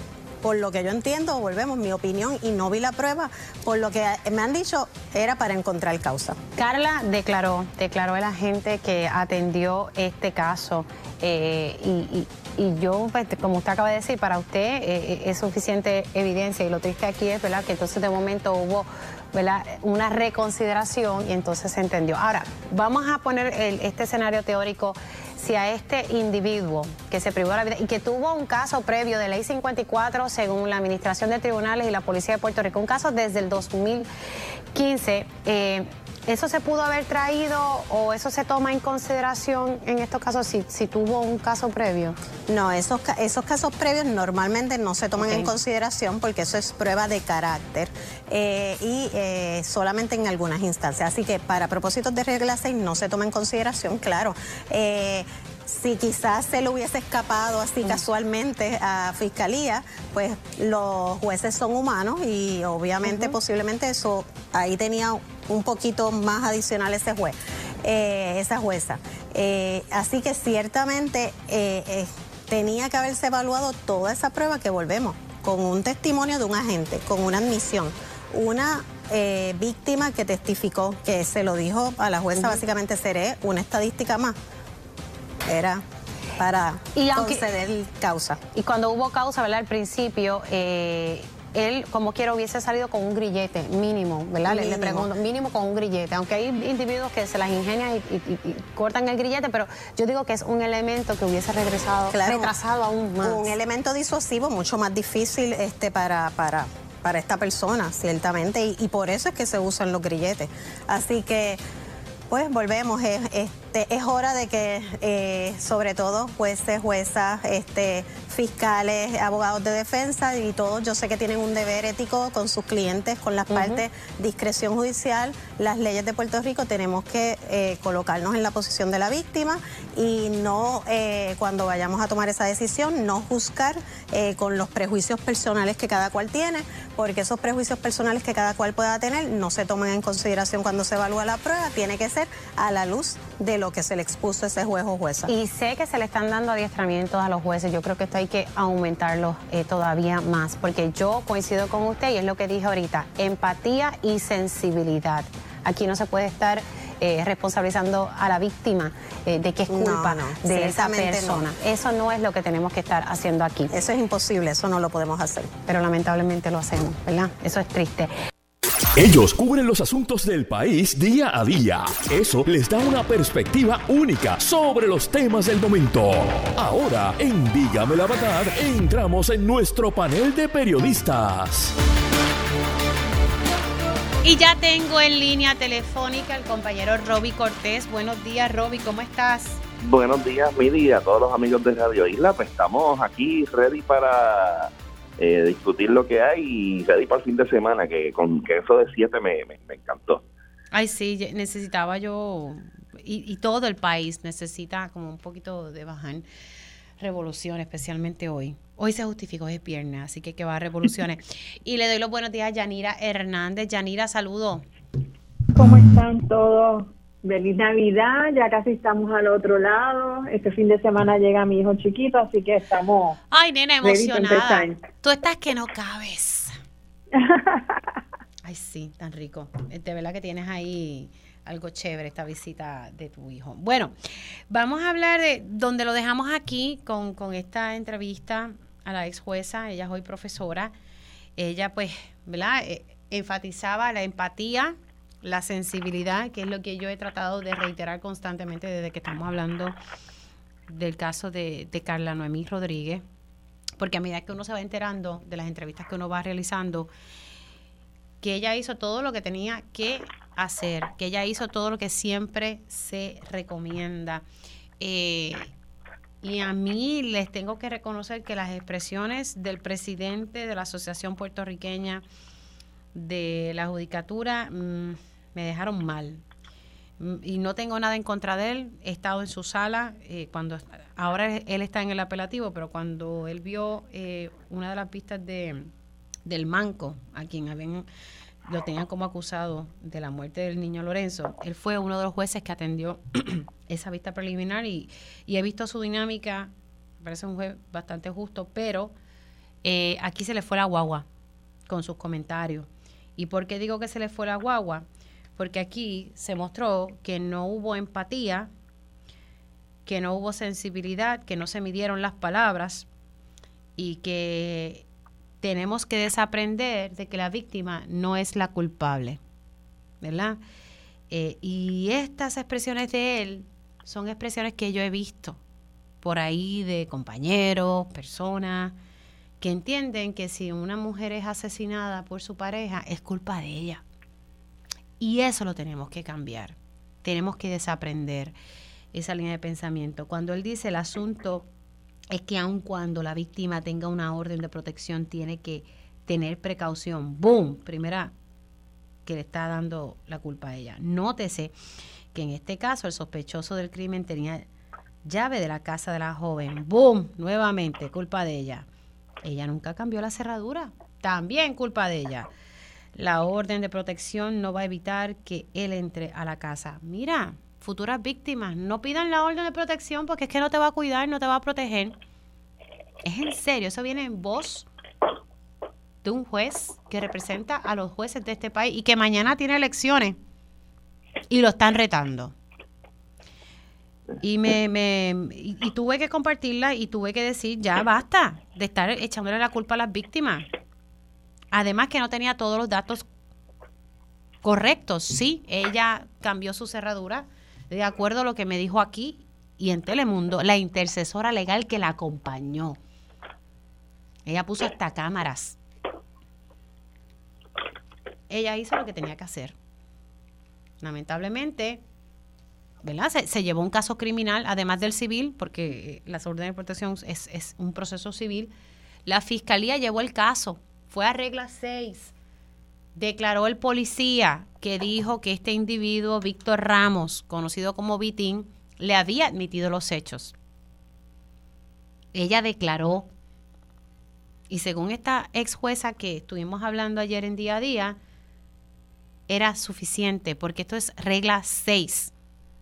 por lo que yo entiendo, volvemos, mi opinión, y no vi la prueba, por lo que me han dicho, era para encontrar causa. Carla declaró, declaró el agente que atendió este caso eh, y, yo, pues, como usted acaba de decir, para usted eh, eh, es suficiente evidencia y lo triste aquí es, ¿verdad?, que entonces de momento hubo ¿verdad? una reconsideración y entonces se entendió. Ahora, vamos a poner este escenario teórico si a este individuo que se privó de la vida y que tuvo un caso previo de ley 54 según la Administración de Tribunales y la Policía de Puerto Rico, un caso desde el 2015, eh, ¿Eso se pudo haber traído o eso se toma en consideración en estos casos si, si tuvo un caso previo? No, esos, esos casos previos normalmente no se toman en consideración porque eso es prueba de carácter eh, y eh, solamente en algunas instancias. Así que para propósitos de regla 6 no se toma en consideración, claro. Eh, si quizás se le hubiese escapado así mm. casualmente a fiscalía, pues los jueces son humanos y obviamente posiblemente eso ahí tenía un poquito más adicional ese juez, eh, esa jueza. Eh, así que ciertamente eh, tenía que haberse evaluado toda esa prueba que volvemos, con un testimonio de un agente, con una admisión, una víctima que testificó, que se lo dijo a la jueza, básicamente seré una estadística más. Era para y conceder causa. Y cuando hubo causa, ¿verdad? Al principio, él, como quiera, hubiese salido con un grillete mínimo, ¿verdad? Le, pregunto, mínimo con un grillete, aunque hay individuos que se las ingenian y, cortan el grillete, pero yo digo que es un elemento que hubiese regresado, retrasado aún más. Un elemento disuasivo mucho más difícil este, para, para, para esta persona, ciertamente, y, y por eso es que se usan los grilletes. Así que pues volvemos, es, este, es hora de que eh, sobre todo jueces, juezas, este, fiscales, abogados de defensa y todos, yo sé que tienen un deber ético con sus clientes, con las partes, discreción judicial, las leyes de Puerto Rico, tenemos que eh, colocarnos en la posición de la víctima y no, eh, cuando vayamos a tomar esa decisión, no juzgar con los prejuicios personales que cada cual tiene, porque esos prejuicios personales que cada cual pueda tener no se toman en consideración cuando se evalúa la prueba, tiene que ser a la luz de lo que se le expuso a ese juez o jueza. Y sé que se le están dando adiestramientos a los jueces, yo creo que esto hay que aumentarlo eh, todavía más, porque yo coincido con usted y es lo que dije ahorita, empatía y sensibilidad. Aquí no se puede estar eh, responsabilizando a la víctima eh, de que es culpa de esa persona. Eso no es lo que tenemos que estar haciendo aquí. Eso es imposible, eso no lo podemos hacer. Pero lamentablemente lo hacemos, ¿verdad? Eso es triste. Ellos cubren los asuntos del país día a día. Eso les da una perspectiva única sobre los temas del momento. Ahora, en Dígame la Verdad, entramos en nuestro panel de periodistas. Y ya tengo en línea telefónica al compañero Roby Cortés. Buenos días, Roby, ¿cómo estás? Buenos días, Midi, a todos los amigos de Radio Isla. Pues estamos aquí ready para eh, discutir lo que hay y ready para el fin de semana, que con que eso de siete me, me, encantó. Ay, sí, necesitaba yo, y, todo el país necesita como un poquito de bajar revolución, especialmente hoy. Hoy se justificó de pierna, así que que va a revoluciones. y le doy los buenos días a Yanira Hernández. Yanira, saludo. ¿Cómo están todos? Feliz Navidad, ya casi estamos al otro lado. Este fin de semana llega mi hijo chiquito, así que estamos. Ay, nena, emocionada. Tú estás que no cabes. Ay, sí, tan rico. Eh, de verdad que tienes ahí algo chévere esta visita de tu hijo. Bueno, vamos a hablar de donde lo dejamos aquí con, con esta entrevista a la ex jueza. Ella es hoy profesora. Ella, pues, ¿verdad? Eh, enfatizaba la empatía la sensibilidad, que es lo que yo he tratado de reiterar constantemente desde que estamos hablando del caso de, Carla Noemí Rodríguez, porque a medida que uno se va enterando de las entrevistas que uno va realizando, que ella hizo todo lo que tenía que hacer, que ella hizo todo lo que siempre se recomienda. Eh, y a mí les tengo que reconocer que las expresiones del presidente de la Asociación Puertorriqueña de la Judicatura... Mm, me dejaron mal. Mm, y no tengo nada en contra de él. He estado en su sala eh, cuando ahora él está en el apelativo, pero cuando él vio eh, una de las pistas de del manco, a quien habían lo tenían como acusado de la muerte del niño Lorenzo, él fue uno de los jueces que atendió esa vista preliminar y, he visto su dinámica, me parece un juez bastante justo, pero eh, aquí se le fue la guagua con sus comentarios. ¿Y por qué digo que se le fue la guagua? Porque aquí se mostró que no hubo empatía, que no hubo sensibilidad, que no se midieron las palabras y que tenemos que desaprender de que la víctima no es la culpable, ¿verdad? Eh, y estas expresiones de él son expresiones que yo he visto por ahí de compañeros, personas, que entienden que si una mujer es asesinada por su pareja, es culpa de ella. Y eso lo tenemos que cambiar. Tenemos que desaprender esa línea de pensamiento. Cuando él dice el asunto es que aun cuando la víctima tenga una orden de protección, tiene que tener precaución. ¡Boom! Primera que le está dando la culpa a ella. Nótese que en este caso el sospechoso del crimen tenía llave de la casa de la joven. ¡Boom! Nuevamente, culpa de ella. Ella nunca cambió la cerradura. También culpa de ella. La orden de protección no va a evitar que él entre a la casa. Mira, futuras víctimas, no pidan la orden de protección porque es que no te va a cuidar, no te va a proteger. Es en serio, eso viene en voz de un juez que representa a los jueces de este país y que mañana tiene elecciones y lo están retando. Y me, me y, tuve que compartirla y tuve que decir, ya basta de estar echándole la culpa a las víctimas. Además que no tenía todos los datos correctos. Sí, ella cambió su cerradura de acuerdo a lo que me dijo aquí y en Telemundo, la intercesora legal que la acompañó. Ella puso hasta cámaras. Ella hizo lo que tenía que hacer. Lamentablemente, ¿verdad? Se, llevó un caso criminal, además del civil, porque eh, las órdenes de protección es, es un proceso civil. La fiscalía llevó el caso, fue a regla 6. Declaró el policía que dijo que este individuo, Víctor Ramos, conocido como Vitín, le había admitido los hechos. Ella declaró, y según esta ex jueza que estuvimos hablando ayer en día a día, era suficiente, porque esto es regla 6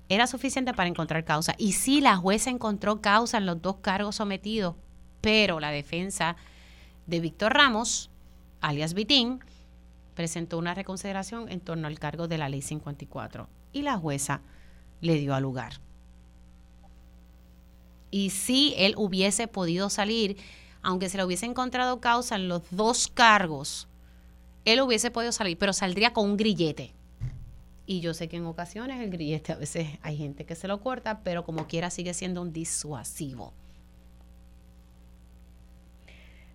era suficiente para encontrar causa. Y sí, la jueza encontró causa en los dos cargos sometidos, pero la defensa de Víctor Ramos, alias Vitín, presentó una reconsideración en torno al cargo de la ley 54 y la jueza le dio a lugar. Y si él hubiese podido salir, aunque se le hubiese encontrado causa en los dos cargos, él hubiese podido salir, pero saldría con un grillete. Y yo sé que en ocasiones el grillete a veces hay gente que se lo corta, pero como quiera sigue siendo un disuasivo.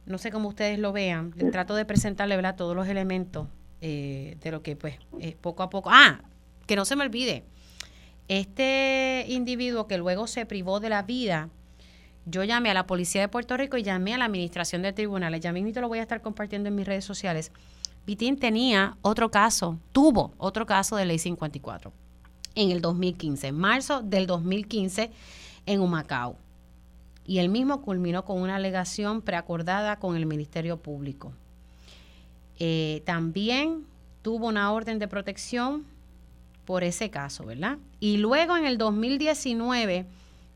No sé cómo ustedes lo vean. Trato de presentarle ¿verdad? todos los elementos eh, de lo que pues poco a poco. Ah, que no se me olvide. Este individuo que luego se privó de la vida, yo llamé a la policía de Puerto Rico y llamé a la administración de tribunales. Ya mismo lo voy a estar compartiendo en mis redes sociales Vitín tenía otro caso, tuvo otro caso de ley 54 en el 2015, en marzo del 2015 en Humacao. Y el mismo culminó con una alegación preacordada con el Ministerio Público. Eh, también tuvo una orden de protección por ese caso, ¿verdad? Y luego en el 2019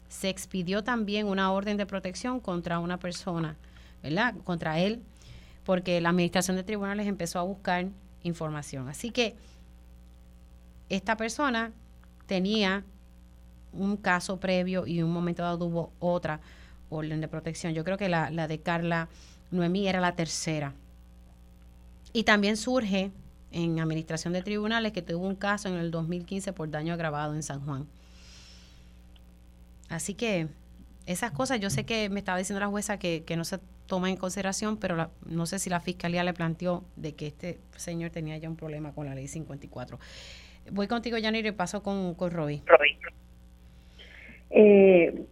se expidió también una orden de protección contra una persona, ¿verdad? Contra él porque la administración de tribunales empezó a buscar información. Así que esta persona tenía un caso previo y un momento dado tuvo otra orden de protección. Yo creo que la, la de Carla Noemí era la tercera. Y también surge en administración de tribunales que tuvo un caso en el 2015 por daño agravado en San Juan. Así que esas cosas, yo sé que me estaba diciendo la jueza que, que no se toma en consideración, pero no sé si la fiscalía le planteó de que este señor tenía ya un problema con la ley 54. Voy contigo, Janir, y paso con, con Roy. Eh,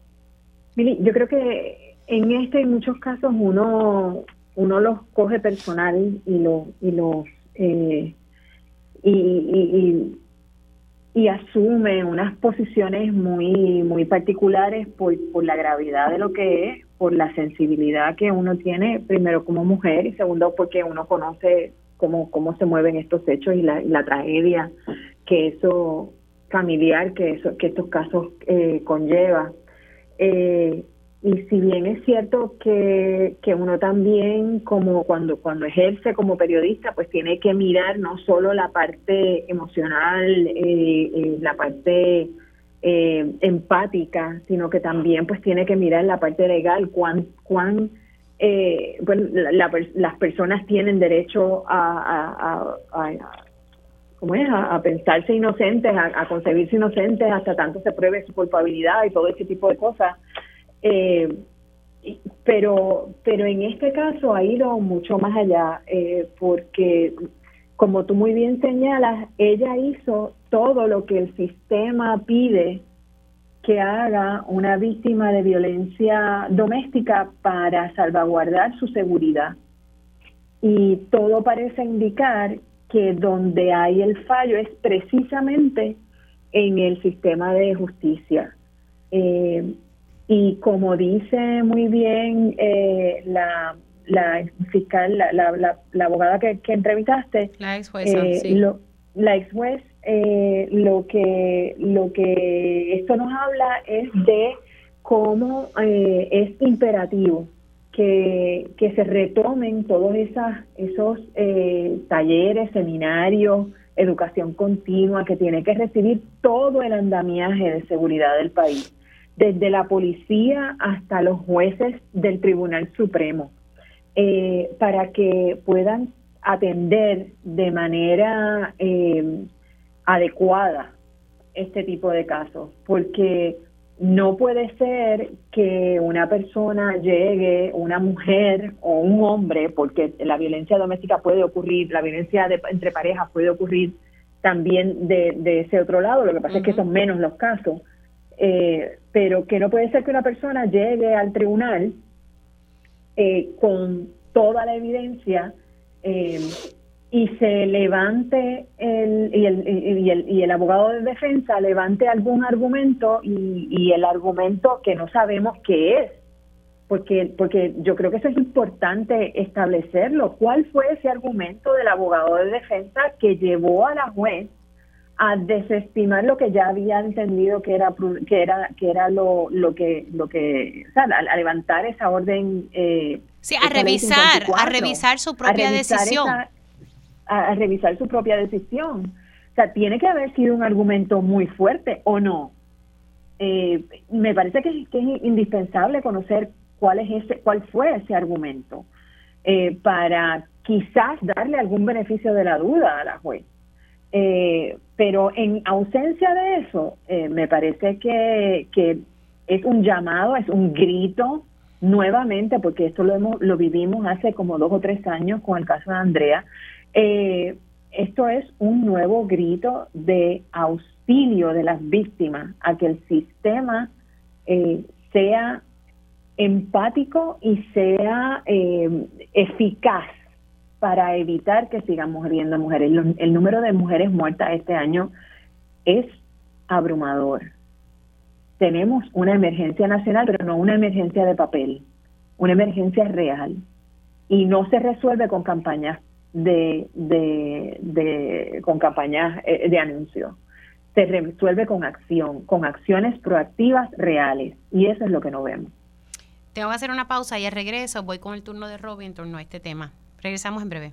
yo creo que en este, en muchos casos, uno uno los coge personal y los y los eh, y, y asume unas posiciones muy muy particulares por, por la gravedad de lo que es, por la sensibilidad que uno tiene, primero como mujer y segundo porque uno conoce cómo, cómo se mueven estos hechos y la, la tragedia que eso familiar que eso que estos casos eh, conlleva. Eh, y si bien es cierto que, que uno también, como cuando, cuando ejerce como periodista, pues tiene que mirar no solo la parte emocional, eh, eh, la parte eh, empática, sino que también pues tiene que mirar la parte legal, cuán, cuán eh, bueno, las personas tienen derecho a, ¿cómo es? A, pensarse inocentes, a, concebirse inocentes hasta tanto se pruebe su culpabilidad y todo ese tipo de cosas. Eh, pero, pero en este caso ha ido mucho más allá, eh, porque como tú muy bien señalas, ella hizo todo lo que el sistema pide que haga una víctima de violencia doméstica para salvaguardar su seguridad. Y todo parece indicar que donde hay el fallo es precisamente en el sistema de justicia. Eh, y como dice muy bien eh, la, la fiscal, la, la, la, abogada que, que entrevistaste, la ex jueza, eh, la ex juez, eh, lo que lo que esto nos habla es de cómo eh, es imperativo que, se retomen todos esas, esos eh, talleres, seminarios, educación continua que tiene que recibir todo el andamiaje de seguridad del país desde la policía hasta los jueces del Tribunal Supremo, eh, para que puedan atender de manera eh, adecuada este tipo de casos, porque no puede ser que una persona llegue, una mujer o un hombre, porque la violencia doméstica puede ocurrir, la violencia entre parejas puede ocurrir también de, ese otro lado, lo que pasa es que son menos los casos, eh, pero que no puede ser que una persona llegue al tribunal eh, con toda la evidencia eh, y se levante el y, el, y, el, y el abogado de defensa levante algún argumento y, y el argumento que no sabemos qué es. Porque porque yo creo que eso es importante establecerlo. Cuál fue ese argumento del abogado de defensa que llevó a la juez a desestimar lo que ya había entendido que era que era que era lo, lo que lo que o sea, a, levantar esa orden eh, sí a revisar a revisar su propia decisión a, revisar su propia decisión. O sea tiene que haber sido un argumento muy fuerte o no eh, me parece que, que, es indispensable conocer cuál es ese cuál fue ese argumento eh, para quizás darle algún beneficio de la duda a la juez. Eh, pero en ausencia de eso, eh, me parece que, que es un llamado, es un grito nuevamente, porque esto lo, hemos, lo vivimos hace como dos o tres años con el caso de Andrea, eh, esto es un nuevo grito de auxilio de las víctimas a que el sistema eh, sea empático y sea eficaz para evitar que sigan muriendo mujeres. El, número de mujeres muertas este año es abrumador. Tenemos una emergencia nacional, pero no una emergencia de papel, una emergencia real. Y no se resuelve con campañas de, de, de con campañas eh, de anuncio. Se resuelve con acción, con acciones proactivas reales. Y eso es lo que no vemos. Tengo que hacer una pausa y al regreso voy con el turno de Robin en torno a este tema. Regresamos en breve.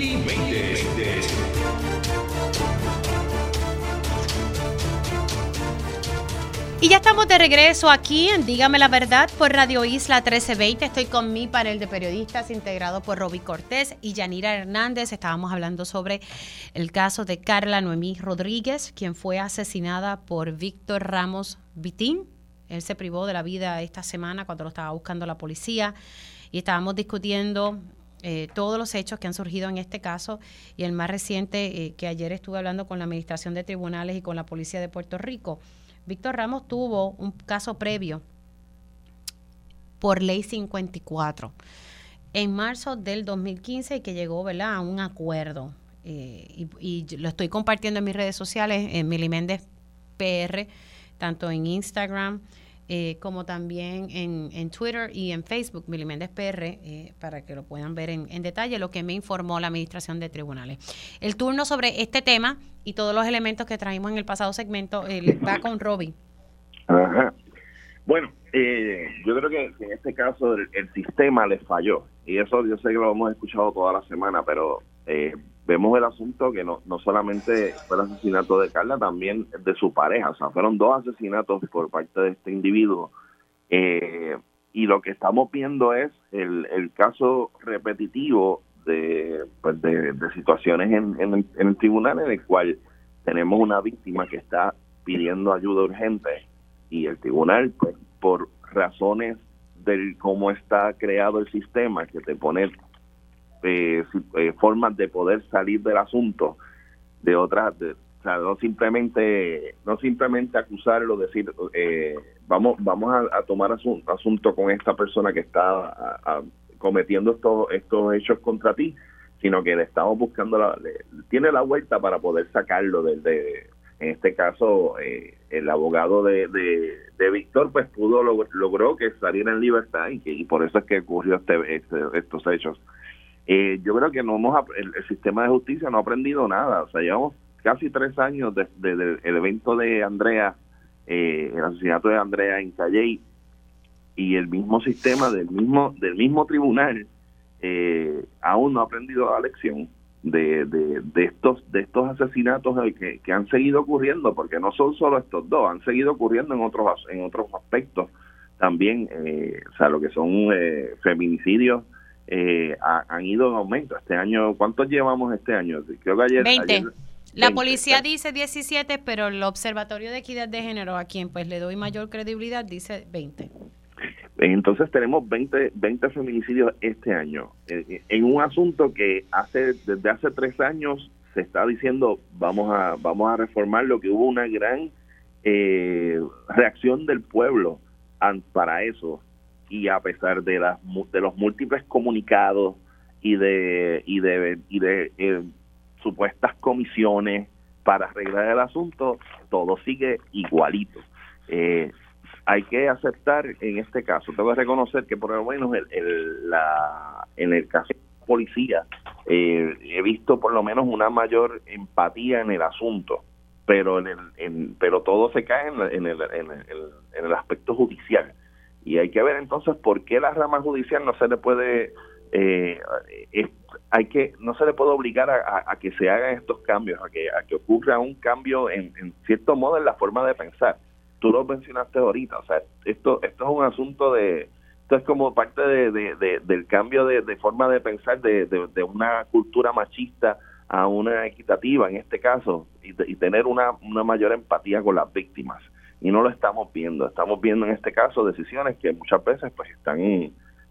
Y ya estamos de regreso aquí en Dígame la Verdad por Radio Isla 1320. Estoy con mi panel de periodistas integrado por Roby Cortés y Yanira Hernández. Estábamos hablando sobre el caso de Carla Noemí Rodríguez, quien fue asesinada por Víctor Ramos Vitín. Él se privó de la vida esta semana cuando lo estaba buscando la policía y estábamos discutiendo eh, todos los hechos que han surgido en este caso y el más reciente eh, que ayer estuve hablando con la Administración de Tribunales y con la Policía de Puerto Rico Víctor Ramos tuvo un caso previo por ley 54. en marzo del 2015 y que llegó ¿verdad? a un acuerdo. Eh, y, y, lo estoy compartiendo en mis redes sociales, en Mili Méndez PR, tanto en Instagram eh, como también en, en, Twitter y en Facebook, Mili Méndez PR, eh, para que lo puedan ver en, en, detalle lo que me informó la Administración de Tribunales. El turno sobre este tema y todos los elementos que traímos en el pasado segmento va con Robbie. Ajá. Bueno, eh, yo creo que en este caso el, el, sistema le falló y eso yo sé que lo hemos escuchado toda la semana, pero eh, vemos el asunto que no, no solamente fue el asesinato de Carla, también de su pareja, o sea, fueron dos asesinatos por parte de este individuo. Eh, y lo que estamos viendo es el, el caso repetitivo de, pues de, situaciones en, en, el, en el tribunal en el cual tenemos una víctima que está pidiendo ayuda urgente y el tribunal, pues, por razones del cómo está creado el sistema, que te pone eh, eh, formas de poder salir del asunto, de otras, de, o sea, no simplemente, no simplemente acusarlo, decir, eh, vamos, vamos a, tomar asunto, asunto, con esta persona que está cometiendo estos, estos hechos contra ti, sino que le estamos buscando, la, le, tiene la vuelta para poder sacarlo de, de en este caso eh, el abogado de, de, de, Víctor pues pudo log logró que saliera en libertad y, que, y por eso es que ocurrió este, este estos hechos eh, yo creo que no hemos el, el, sistema de justicia no ha aprendido nada. O sea llevamos casi tres años desde de, de, el evento de Andrea eh, el asesinato de Andrea en Calley y el mismo sistema del mismo del mismo tribunal eh, aún no ha aprendido la lección de, de, de, estos de estos asesinatos que, que, han seguido ocurriendo porque no son solo estos dos han seguido ocurriendo en otros en otros aspectos también eh, o sea lo que son eh, feminicidios eh, ha, han ido en aumento. Este año cuántos llevamos este año creo que ayer 20 ayer, la 20, policía dice 17 pero el observatorio de equidad de género a quien pues le doy mayor credibilidad dice 20 entonces tenemos 20, 20 feminicidios este año, eh, en un asunto que hace desde hace tres años se está diciendo vamos a vamos a reformar lo que hubo una gran eh, reacción del pueblo para eso y a pesar de las de los múltiples comunicados y de y de y de eh, supuestas comisiones para arreglar el asunto todo sigue igualito. Eh, hay que aceptar en este caso, tengo que reconocer que por lo menos el, el, la, en el caso de la policía eh, he visto por lo menos una mayor empatía en el asunto, pero en el, en, pero todo se cae en, en, el, en, el, en el aspecto judicial y hay que ver entonces por qué la rama judicial no se le puede eh, es, hay que no se le puede obligar a, que se hagan estos cambios, a que a que ocurra un cambio en, en cierto modo en la forma de pensar. Tú lo mencionaste ahorita, o sea, esto esto es un asunto de, esto es como parte de, de, de del cambio de, forma de pensar de, una cultura machista a una equitativa en este caso y, y tener una, una mayor empatía con las víctimas y no lo estamos viendo, estamos viendo en este caso decisiones que muchas veces pues están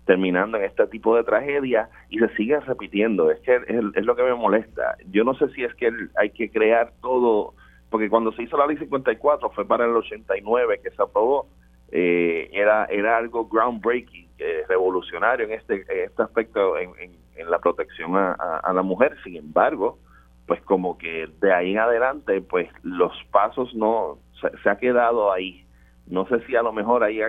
terminando en este tipo de tragedia y se siguen repitiendo, es que es, lo que me molesta, yo no sé si es que hay que crear todo porque cuando se hizo la ley 54 fue para el 89 que se aprobó, eh, era era algo groundbreaking, eh, revolucionario en este, en este aspecto en, en, la protección a, a, la mujer. Sin embargo, pues como que de ahí en adelante, pues los pasos no se, ha quedado ahí. No sé si a lo mejor ahí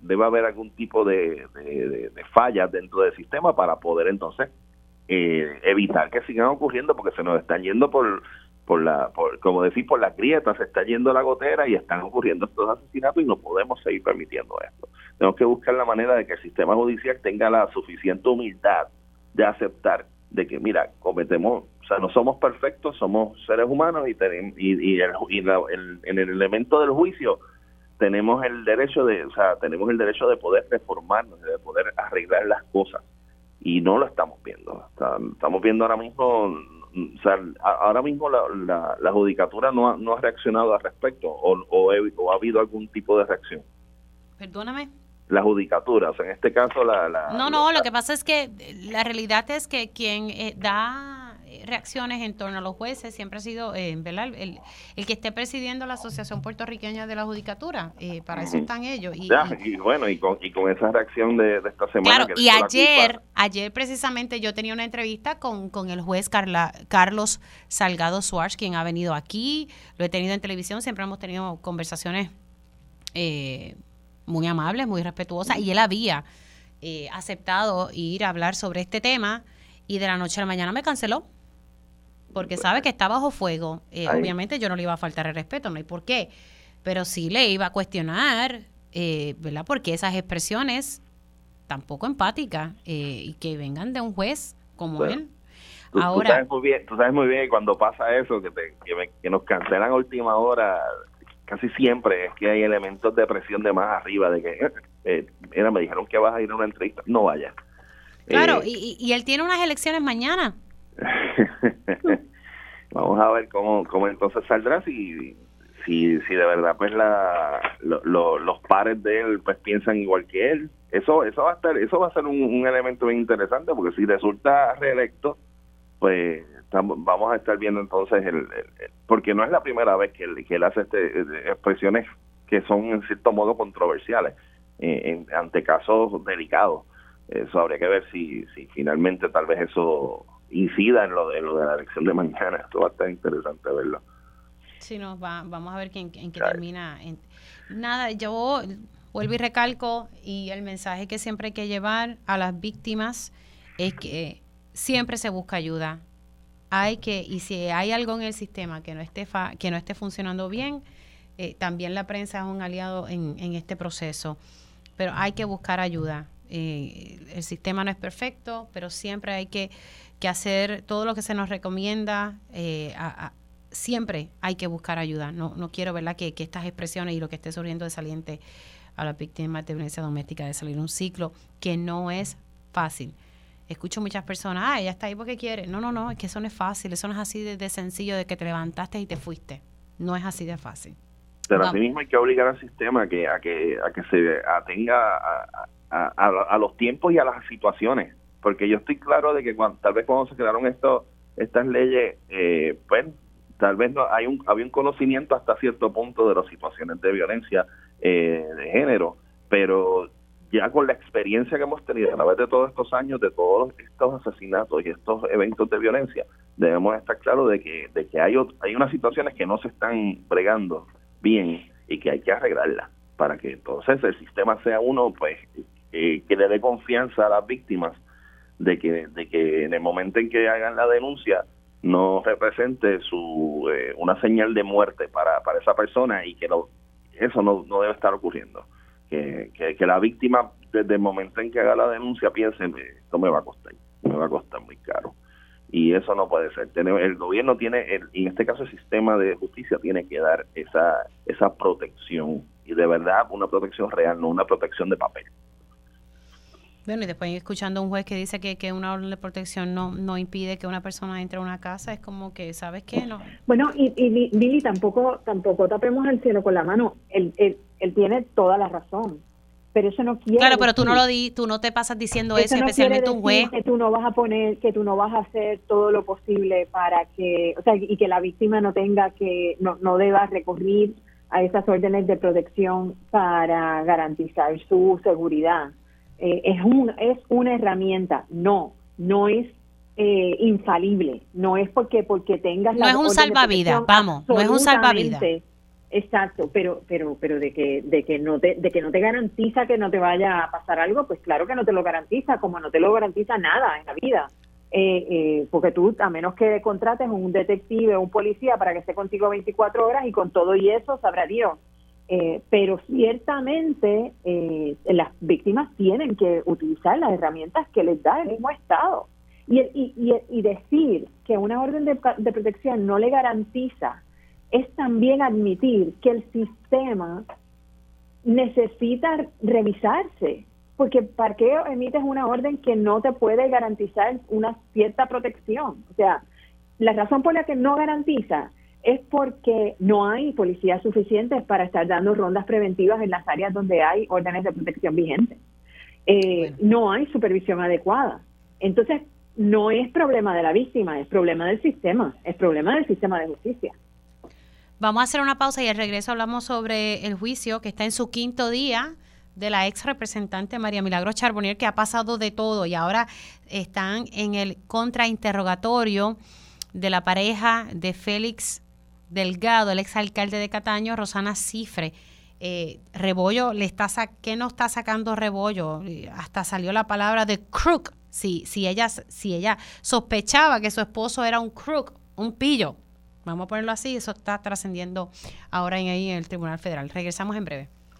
debe haber algún tipo de, de, fallas dentro del sistema para poder entonces eh, evitar que sigan ocurriendo porque se nos están yendo por por la, por, como decir, por las grietas, se está yendo la gotera y están ocurriendo estos asesinatos y no podemos seguir permitiendo esto. Tenemos que buscar la manera de que el sistema judicial tenga la suficiente humildad de aceptar de que, mira, cometemos, o sea, no somos perfectos, somos seres humanos y, tenemos, y, y, el, y la, el, en el elemento del juicio tenemos el derecho de, o sea, tenemos el derecho de poder reformarnos, de poder arreglar las cosas y no lo estamos viendo. Estamos viendo ahora mismo o sea, ahora mismo la, la, la judicatura no ha, no ha reaccionado al respecto o, o, he, o, ha habido algún tipo de reacción. Perdóname. La judicatura, o sea, en este caso la... la no, no, lo que pasa es que la realidad es que quien eh, da reacciones en torno a los jueces siempre ha sido eh, ¿verdad? El, el, que esté presidiendo la Asociación Puertorriqueña de la Judicatura. Eh, para eso están ellos. Y, bueno, y con, y con esa reacción de, esta semana. Claro, y ayer, ayer precisamente yo tenía una entrevista con, con el juez Carla, Carlos Salgado Suárez, quien ha venido aquí. Lo he tenido en televisión, siempre hemos tenido conversaciones muy amables, muy respetuosas, y él había aceptado ir a hablar sobre este tema y de la noche a la mañana me canceló porque sabe que está bajo fuego. Eh, obviamente yo no le iba a faltar el respeto, no hay por qué, pero sí le iba a cuestionar, eh, ¿verdad? Porque esas expresiones tampoco empáticas eh, y que vengan de un juez como él. Ahora, tú sabes, muy bien, tú sabes muy bien cuando pasa eso, que, que, nos cancelan a última hora, casi siempre es que hay elementos de presión de más arriba, de que, eh, mira, me dijeron que vas a ir a una entrevista, no vayas Claro, y, y, él tiene unas elecciones mañana. Vamos a ver cómo, entonces saldrá si, si, si de verdad pues la, los pares de él pues piensan igual que él. Eso eso va a estar eso va a ser un, elemento bien interesante porque si resulta reelecto pues vamos a estar viendo entonces el, porque no es la primera vez que él, que él hace este, expresiones que son en cierto modo controversiales eh, ante casos delicados eso habría que ver si, si finalmente tal vez eso incida en lo de lo de la elección de mañana. Esto va a estar interesante verlo. Sí, no, va, vamos a ver quién, en qué termina. nada, yo vuelvo y recalco y el mensaje que siempre hay que llevar a las víctimas es que siempre se busca ayuda. Hay que y si hay algo en el sistema que no esté que no esté funcionando bien, eh, también la prensa es un aliado en, en este proceso. Pero hay que buscar ayuda eh, el sistema no es perfecto, pero siempre hay que, hacer todo lo que se nos recomienda. Eh, siempre hay que buscar ayuda. No, no quiero ¿verdad? Que, estas expresiones y lo que esté surgiendo de saliente a la víctima de violencia doméstica de salir un ciclo que no es fácil. Escucho muchas personas, ah, ella está ahí porque quiere. No, no, no, es que eso no es fácil, eso no es así de, sencillo de que te levantaste y te fuiste. No es así de fácil. Pero así mismo hay que obligar al sistema a que, a que, a que se atenga a, a, los tiempos y a las situaciones, porque yo estoy claro de que tal vez cuando se crearon esto, estas leyes, eh, pues tal vez no hay un, había un conocimiento hasta cierto punto de las situaciones de violencia eh, de género, pero ya con la experiencia que hemos tenido a través de todos estos años, de todos estos asesinatos y estos eventos de violencia, debemos estar claros de que, de que hay, hay unas situaciones que no se están bregando bien y que hay que arreglarlas para que entonces el sistema sea uno pues eh, que le dé confianza a las víctimas de que, de que en el momento en que hagan la denuncia no represente su eh, una señal de muerte para, para esa persona y que lo, eso no, no debe estar ocurriendo. Que, que, la víctima desde el momento en que haga la denuncia piense, esto me va a costar, me va a costar muy caro. Y eso no puede ser. El gobierno tiene, el, en este caso el sistema de justicia tiene que dar esa, esa protección y de verdad una protección real, no una protección de papel. Bueno, y después escuchando a un juez que dice que, que una orden de protección no, no impide que una persona entre a una casa, es como que, ¿sabes qué? No. Bueno, y, y Billy, tampoco, tampoco tapemos el cielo con la mano. Él, él, tiene toda la razón. Pero eso no quiere Claro, pero tú no lo di, tú no te pasas diciendo eso, especialmente un juez. Que tú no vas a poner, que tú no vas a hacer todo lo posible para que, o sea, y que la víctima no tenga que, no, no deba recurrir a esas órdenes de protección para garantizar su seguridad. Eh, es, un, es una herramienta, no, no es eh, infalible, no es porque porque tengas no es un salvavidas, vamos, no es un salvavidas. Exacto, pero pero pero de que de que no te de que no te garantiza que no te vaya a pasar algo, pues claro que no te lo garantiza, como no te lo garantiza nada en la vida. Eh, porque tú, a menos que contrates un detective o un policía para que esté contigo 24 horas y con todo y eso, sabrá Dios eh, pero ciertamente eh, las víctimas tienen que utilizar las herramientas que les da el mismo Estado. Y, y, y, decir que una orden de, protección no le garantiza es también admitir que el sistema necesita revisarse, porque ¿para qué emites una orden que no te puede garantizar una cierta protección? O sea, la razón por la que no garantiza es porque no hay policías suficientes para estar dando rondas preventivas en las áreas donde hay órdenes de protección vigentes. Eh, no hay supervisión adecuada. Entonces, no es problema de la víctima, es problema del sistema, es problema del sistema de justicia. Vamos a hacer una pausa y al regreso hablamos sobre el juicio que está en su quinto día de la ex representante María Milagro Charbonnier, que ha pasado de todo y ahora están en el contrainterrogatorio de la pareja de Félix Delgado, el ex alcalde de Cataño, Rosana Cifre. Eh, Rebollo le está ¿qué no está sacando Rebollo? Hasta salió la palabra de crook. Si, si, ella, si ella sospechaba que su esposo era un crook, un pillo, vamos a ponerlo así, eso está trascendiendo ahora en, ahí en el Tribunal Federal. Regresamos en breve.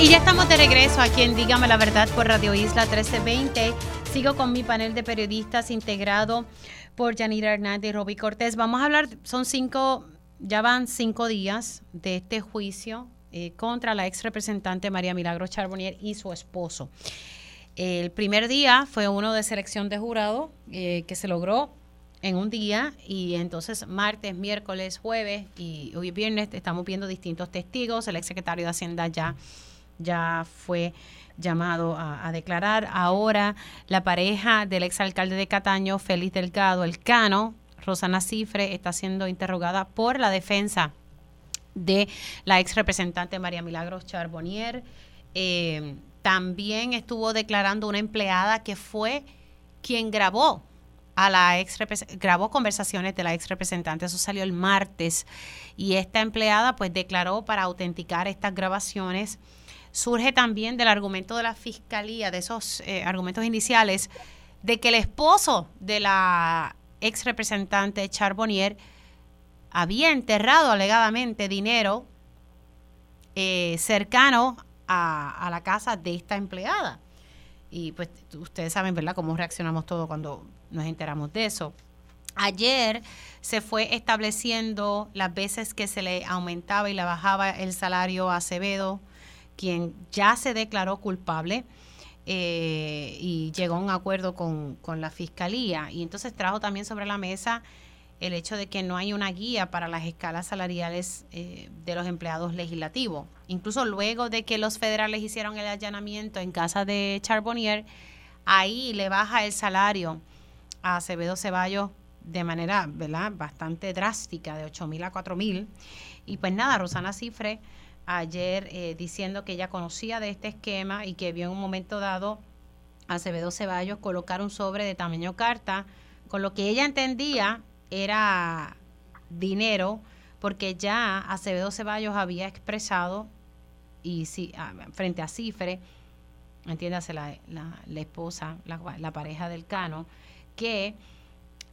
y ya estamos de regreso aquí en Dígame la Verdad por Radio Isla 1320. Sigo con mi panel de periodistas integrado por Yanira Hernández y Roby Cortés. Vamos a hablar, son cinco, ya van cinco días de este juicio eh, contra la ex representante María Milagro Charbonnier y su esposo. El primer día fue uno de selección de jurado eh, que se logró en un día y entonces martes, miércoles, jueves y hoy viernes estamos viendo distintos testigos. El ex secretario de Hacienda ya ya fue llamado a, declarar. Ahora la pareja del exalcalde de Cataño, Félix Delgado, el Cano, Rosana Cifre, está siendo interrogada por la defensa de la ex representante María Milagros Charbonnier. Eh, también estuvo declarando una empleada que fue quien grabó a la ex grabó conversaciones de la ex representante, eso salió el martes y esta empleada pues declaró para autenticar estas grabaciones surge también del argumento de la fiscalía, de esos eh, argumentos iniciales, de que el esposo de la ex representante Charbonnier había enterrado alegadamente dinero eh, cercano a, a, la casa de esta empleada. Y pues ustedes saben, ¿verdad?, cómo reaccionamos todos cuando nos enteramos de eso. Ayer se fue estableciendo las veces que se le aumentaba y le bajaba el salario a Acevedo, quien ya se declaró culpable eh, y llegó a un acuerdo con, la fiscalía. Y entonces trajo también sobre la mesa el hecho de que no hay una guía para las escalas salariales eh, de los empleados legislativos. Incluso luego de que los federales hicieron el allanamiento en casa de Charbonnier, ahí le baja el salario a Acevedo Ceballos de manera ¿verdad? bastante drástica, de 8 mil a 4 mil. Y pues nada, Rosana Cifre ayer eh, diciendo que ella conocía de este esquema y que vio en un momento dado a Acevedo Ceballos colocar un sobre de tamaño carta, con lo que ella entendía era dinero, porque ya Acevedo Ceballos había expresado, y si, frente a Cifre, entiéndase la, la, esposa, la, pareja del Cano, que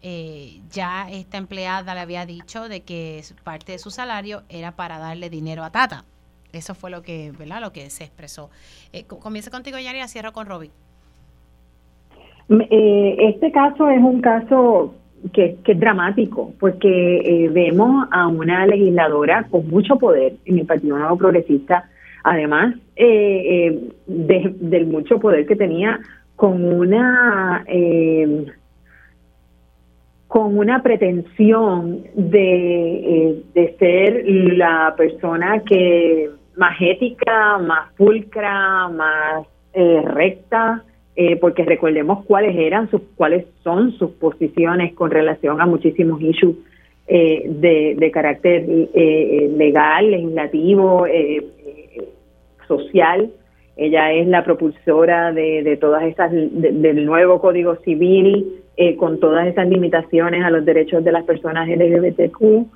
eh, ya esta empleada le había dicho de que parte de su salario era para darle dinero a Tata. Eso fue lo que, ¿verdad? Lo que se expresó. Eh, comienza contigo, Yari, y cierro con Roby. Eh, este caso es un caso que, es dramático, porque eh, vemos a una legisladora con mucho poder en el Partido Nuevo Progresista, además del mucho poder que tenía con una con una pretensión de, de ser la persona que más ética, más pulcra, más eh, recta, eh, porque recordemos cuáles eran sus, cuáles son sus posiciones con relación a muchísimos issues eh, de, de, carácter legal, legislativo, social. Ella es la propulsora de, todas esas, del nuevo Código Civil, con todas esas limitaciones a los derechos de las personas LGBTQ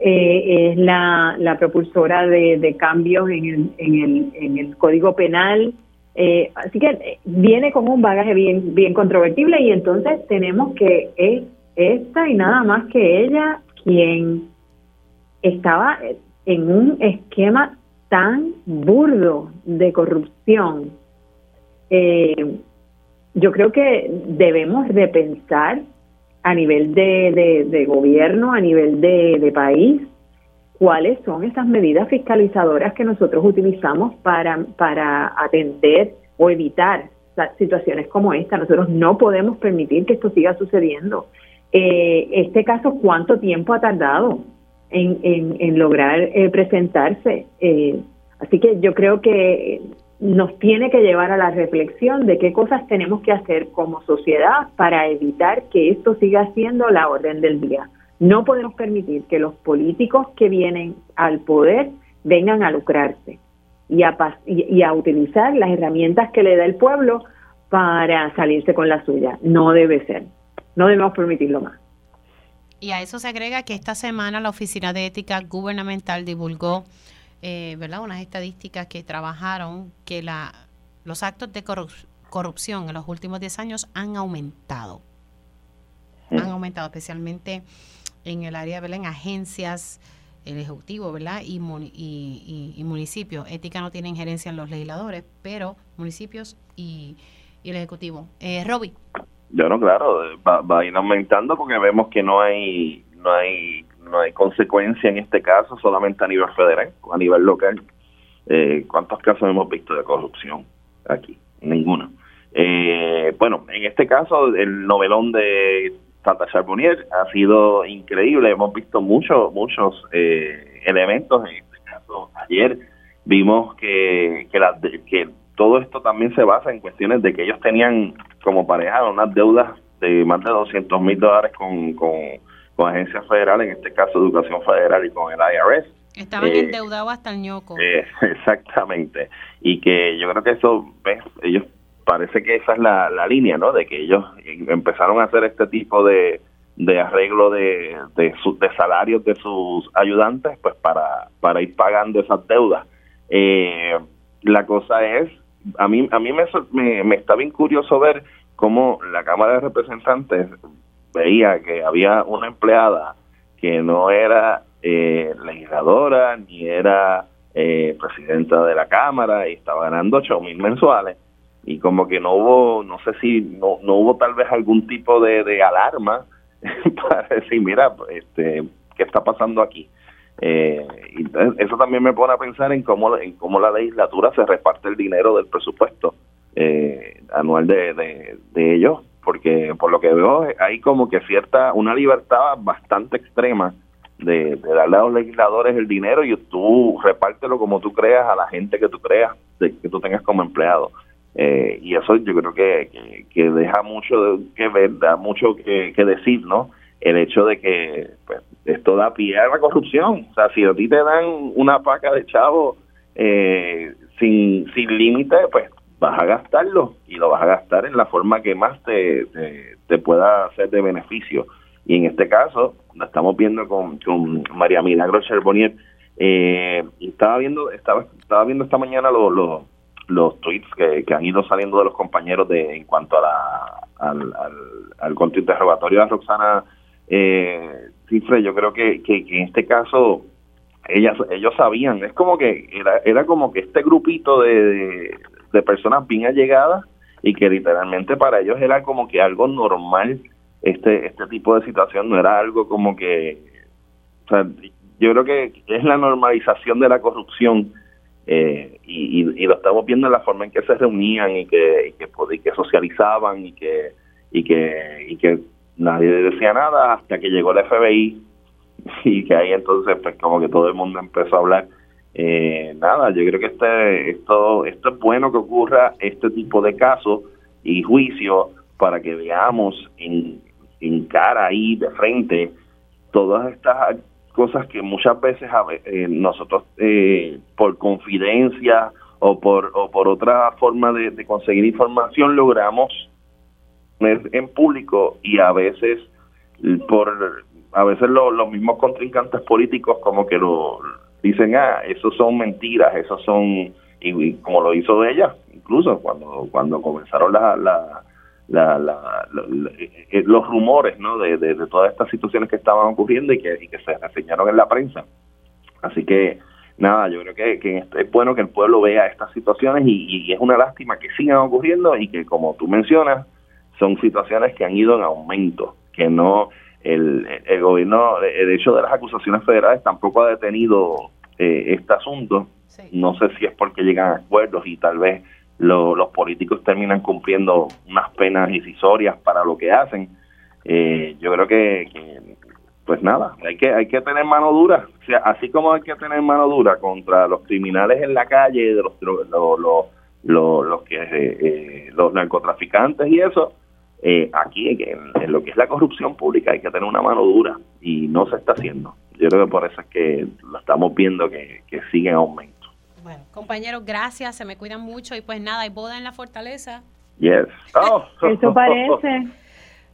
eh, es la, la propulsora de, cambios en el, en, el, en el Código Penal. Eh, así que eh, viene con un bagaje bien, bien controvertible y entonces tenemos que es esta y nada más que ella quien estaba en un esquema tan burdo de corrupción. yo creo que debemos de pensar a nivel de, de, gobierno, a nivel de, de país, cuáles son esas medidas fiscalizadoras que nosotros utilizamos para, para atender o evitar situaciones como esta. Nosotros no podemos permitir que esto siga sucediendo. Eh, este caso, ¿cuánto tiempo ha tardado en, en, lograr eh, presentarse? Eh, así que yo creo que nos tiene que llevar a la reflexión de qué cosas tenemos que hacer como sociedad para evitar que esto siga siendo la orden del día. No podemos permitir que los políticos que vienen al poder vengan a lucrarse y a, utilizar las herramientas que le da el pueblo para salirse con la suya. No debe ser. No debemos permitirlo más. Y a eso se agrega que esta semana la Oficina de Ética Gubernamental divulgó eh, ¿verdad? unas estadísticas que trabajaron que la, los actos de corrupción en los últimos 10 años han aumentado. Han aumentado especialmente en el área, ¿verdad? en agencias, el Ejecutivo ¿verdad? Y, y, municipios. Ética no tiene injerencia en los legisladores, pero municipios y, el Ejecutivo. Eh, Roby. Yo no, claro, va, va a ir aumentando porque vemos que no hay no hay no hay consecuencia en este caso solamente a nivel federal a nivel local. Eh, ¿Cuántos casos hemos visto de corrupción aquí? Ninguno. Eh, bueno, en este caso el novelón de Santa Charbonnier ha sido increíble. Hemos visto muchos muchos eh, elementos. En este caso, ayer vimos que que, que todo esto también se basa en cuestiones de que ellos tenían como pareja unas deudas de más de 200 mil dólares con, con con agencias federales, en este caso Educación Federal y con el IRS. Estaban eh, endeudados hasta el ñoco. Eh, exactamente. Y que yo creo que eso, ¿ves? ellos parece que esa es la, la línea, ¿no? De que ellos empezaron a hacer este tipo de, de arreglo de, de, de salarios de sus ayudantes, pues para, para ir pagando esas deudas. Eh, la cosa es, a mí, a mí me, me, me está bien curioso ver cómo la Cámara de Representantes veía que había una empleada que no era eh, legisladora ni era eh, presidenta de la Cámara y estaba ganando ocho mil mensuales y como que no hubo, no sé si no, no hubo tal vez algún tipo de, de alarma para decir, mira, este, ¿qué está pasando aquí? Eh, eso también me pone a pensar en cómo, en cómo la legislatura se reparte el dinero del presupuesto eh, anual de, de ellos porque por lo que veo hay como que cierta, una libertad bastante extrema de, darle a los legisladores el dinero y tú repártelo como tú creas a la gente que tú creas, que tú tengas como empleado. Eh, y eso yo creo que, que, deja mucho que ver, da mucho que, decir, ¿no? El hecho de que pues, esto da pie a la corrupción. O sea, si a ti te dan una paca de chavo eh, sin, sin límite, pues vas a gastarlo y lo vas a gastar en la forma que más te, te, pueda hacer de beneficio. Y en este caso, lo estamos viendo con, con María Milagro Cherbonier, eh, estaba viendo, estaba, estaba viendo esta mañana los, los, los tweets que, que, han ido saliendo de los compañeros de en cuanto a la, al, al, al interrogatorio de Roxana eh, Cifre, yo creo que, que, en este caso ellas, ellos sabían, es como que era, era como que este grupito de, de personas bien allegadas y que literalmente para ellos era como que algo normal. Este este tipo de situación no era algo como que o sea, yo creo que es la normalización de la corrupción eh, y, y, lo estamos viendo en la forma en que se reunían y que y que, y que socializaban y que y que y que nadie decía nada hasta que llegó el FBI y que ahí entonces pues como que todo el mundo empezó a hablar eh, nada, yo creo que este, esto, esto es bueno que ocurra este tipo de casos y juicios para que veamos en, en cara ahí de frente todas estas cosas que muchas veces eh, nosotros eh, por confidencia o por o por otra forma de, conseguir información logramos en público y a veces por a veces los mismos contrincantes políticos como que lo dicen, ah, eso son mentiras, esos son, y, como lo hizo ella, incluso cuando cuando comenzaron la, la, la, eh, los rumores ¿no? De, de, todas estas situaciones que estaban ocurriendo y que, que se reseñaron en la prensa. Así que, nada, yo creo que, que es bueno que el pueblo vea estas situaciones y, y es una lástima que sigan ocurriendo y que, como tú mencionas, son situaciones que han ido en aumento que no el, el gobierno, el hecho de las acusaciones federales tampoco ha detenido eh, este asunto. No sé si es porque llegan a acuerdos y tal vez los políticos terminan cumpliendo unas penas incisorias para lo que hacen. Eh, yo creo que, pues nada, hay que hay que tener mano dura. O sea, así como hay que tener mano dura contra los criminales en la calle, de los, los, los, los, que eh, los narcotraficantes y eso, eh, aquí en, lo que es la corrupción pública hay que tener una mano dura y no se está haciendo. Yo creo que por eso es que lo estamos viendo que, sigue en aumento. Bueno, compañeros, gracias, se me cuidan mucho y pues nada, hay boda en la fortaleza. Yes. Oh. Eso parece.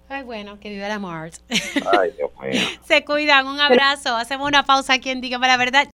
Ay, bueno, que viva la Mars. Ay, Dios mío. se cuidan, un abrazo. Hacemos una pausa aquí en Dígame la Verdad.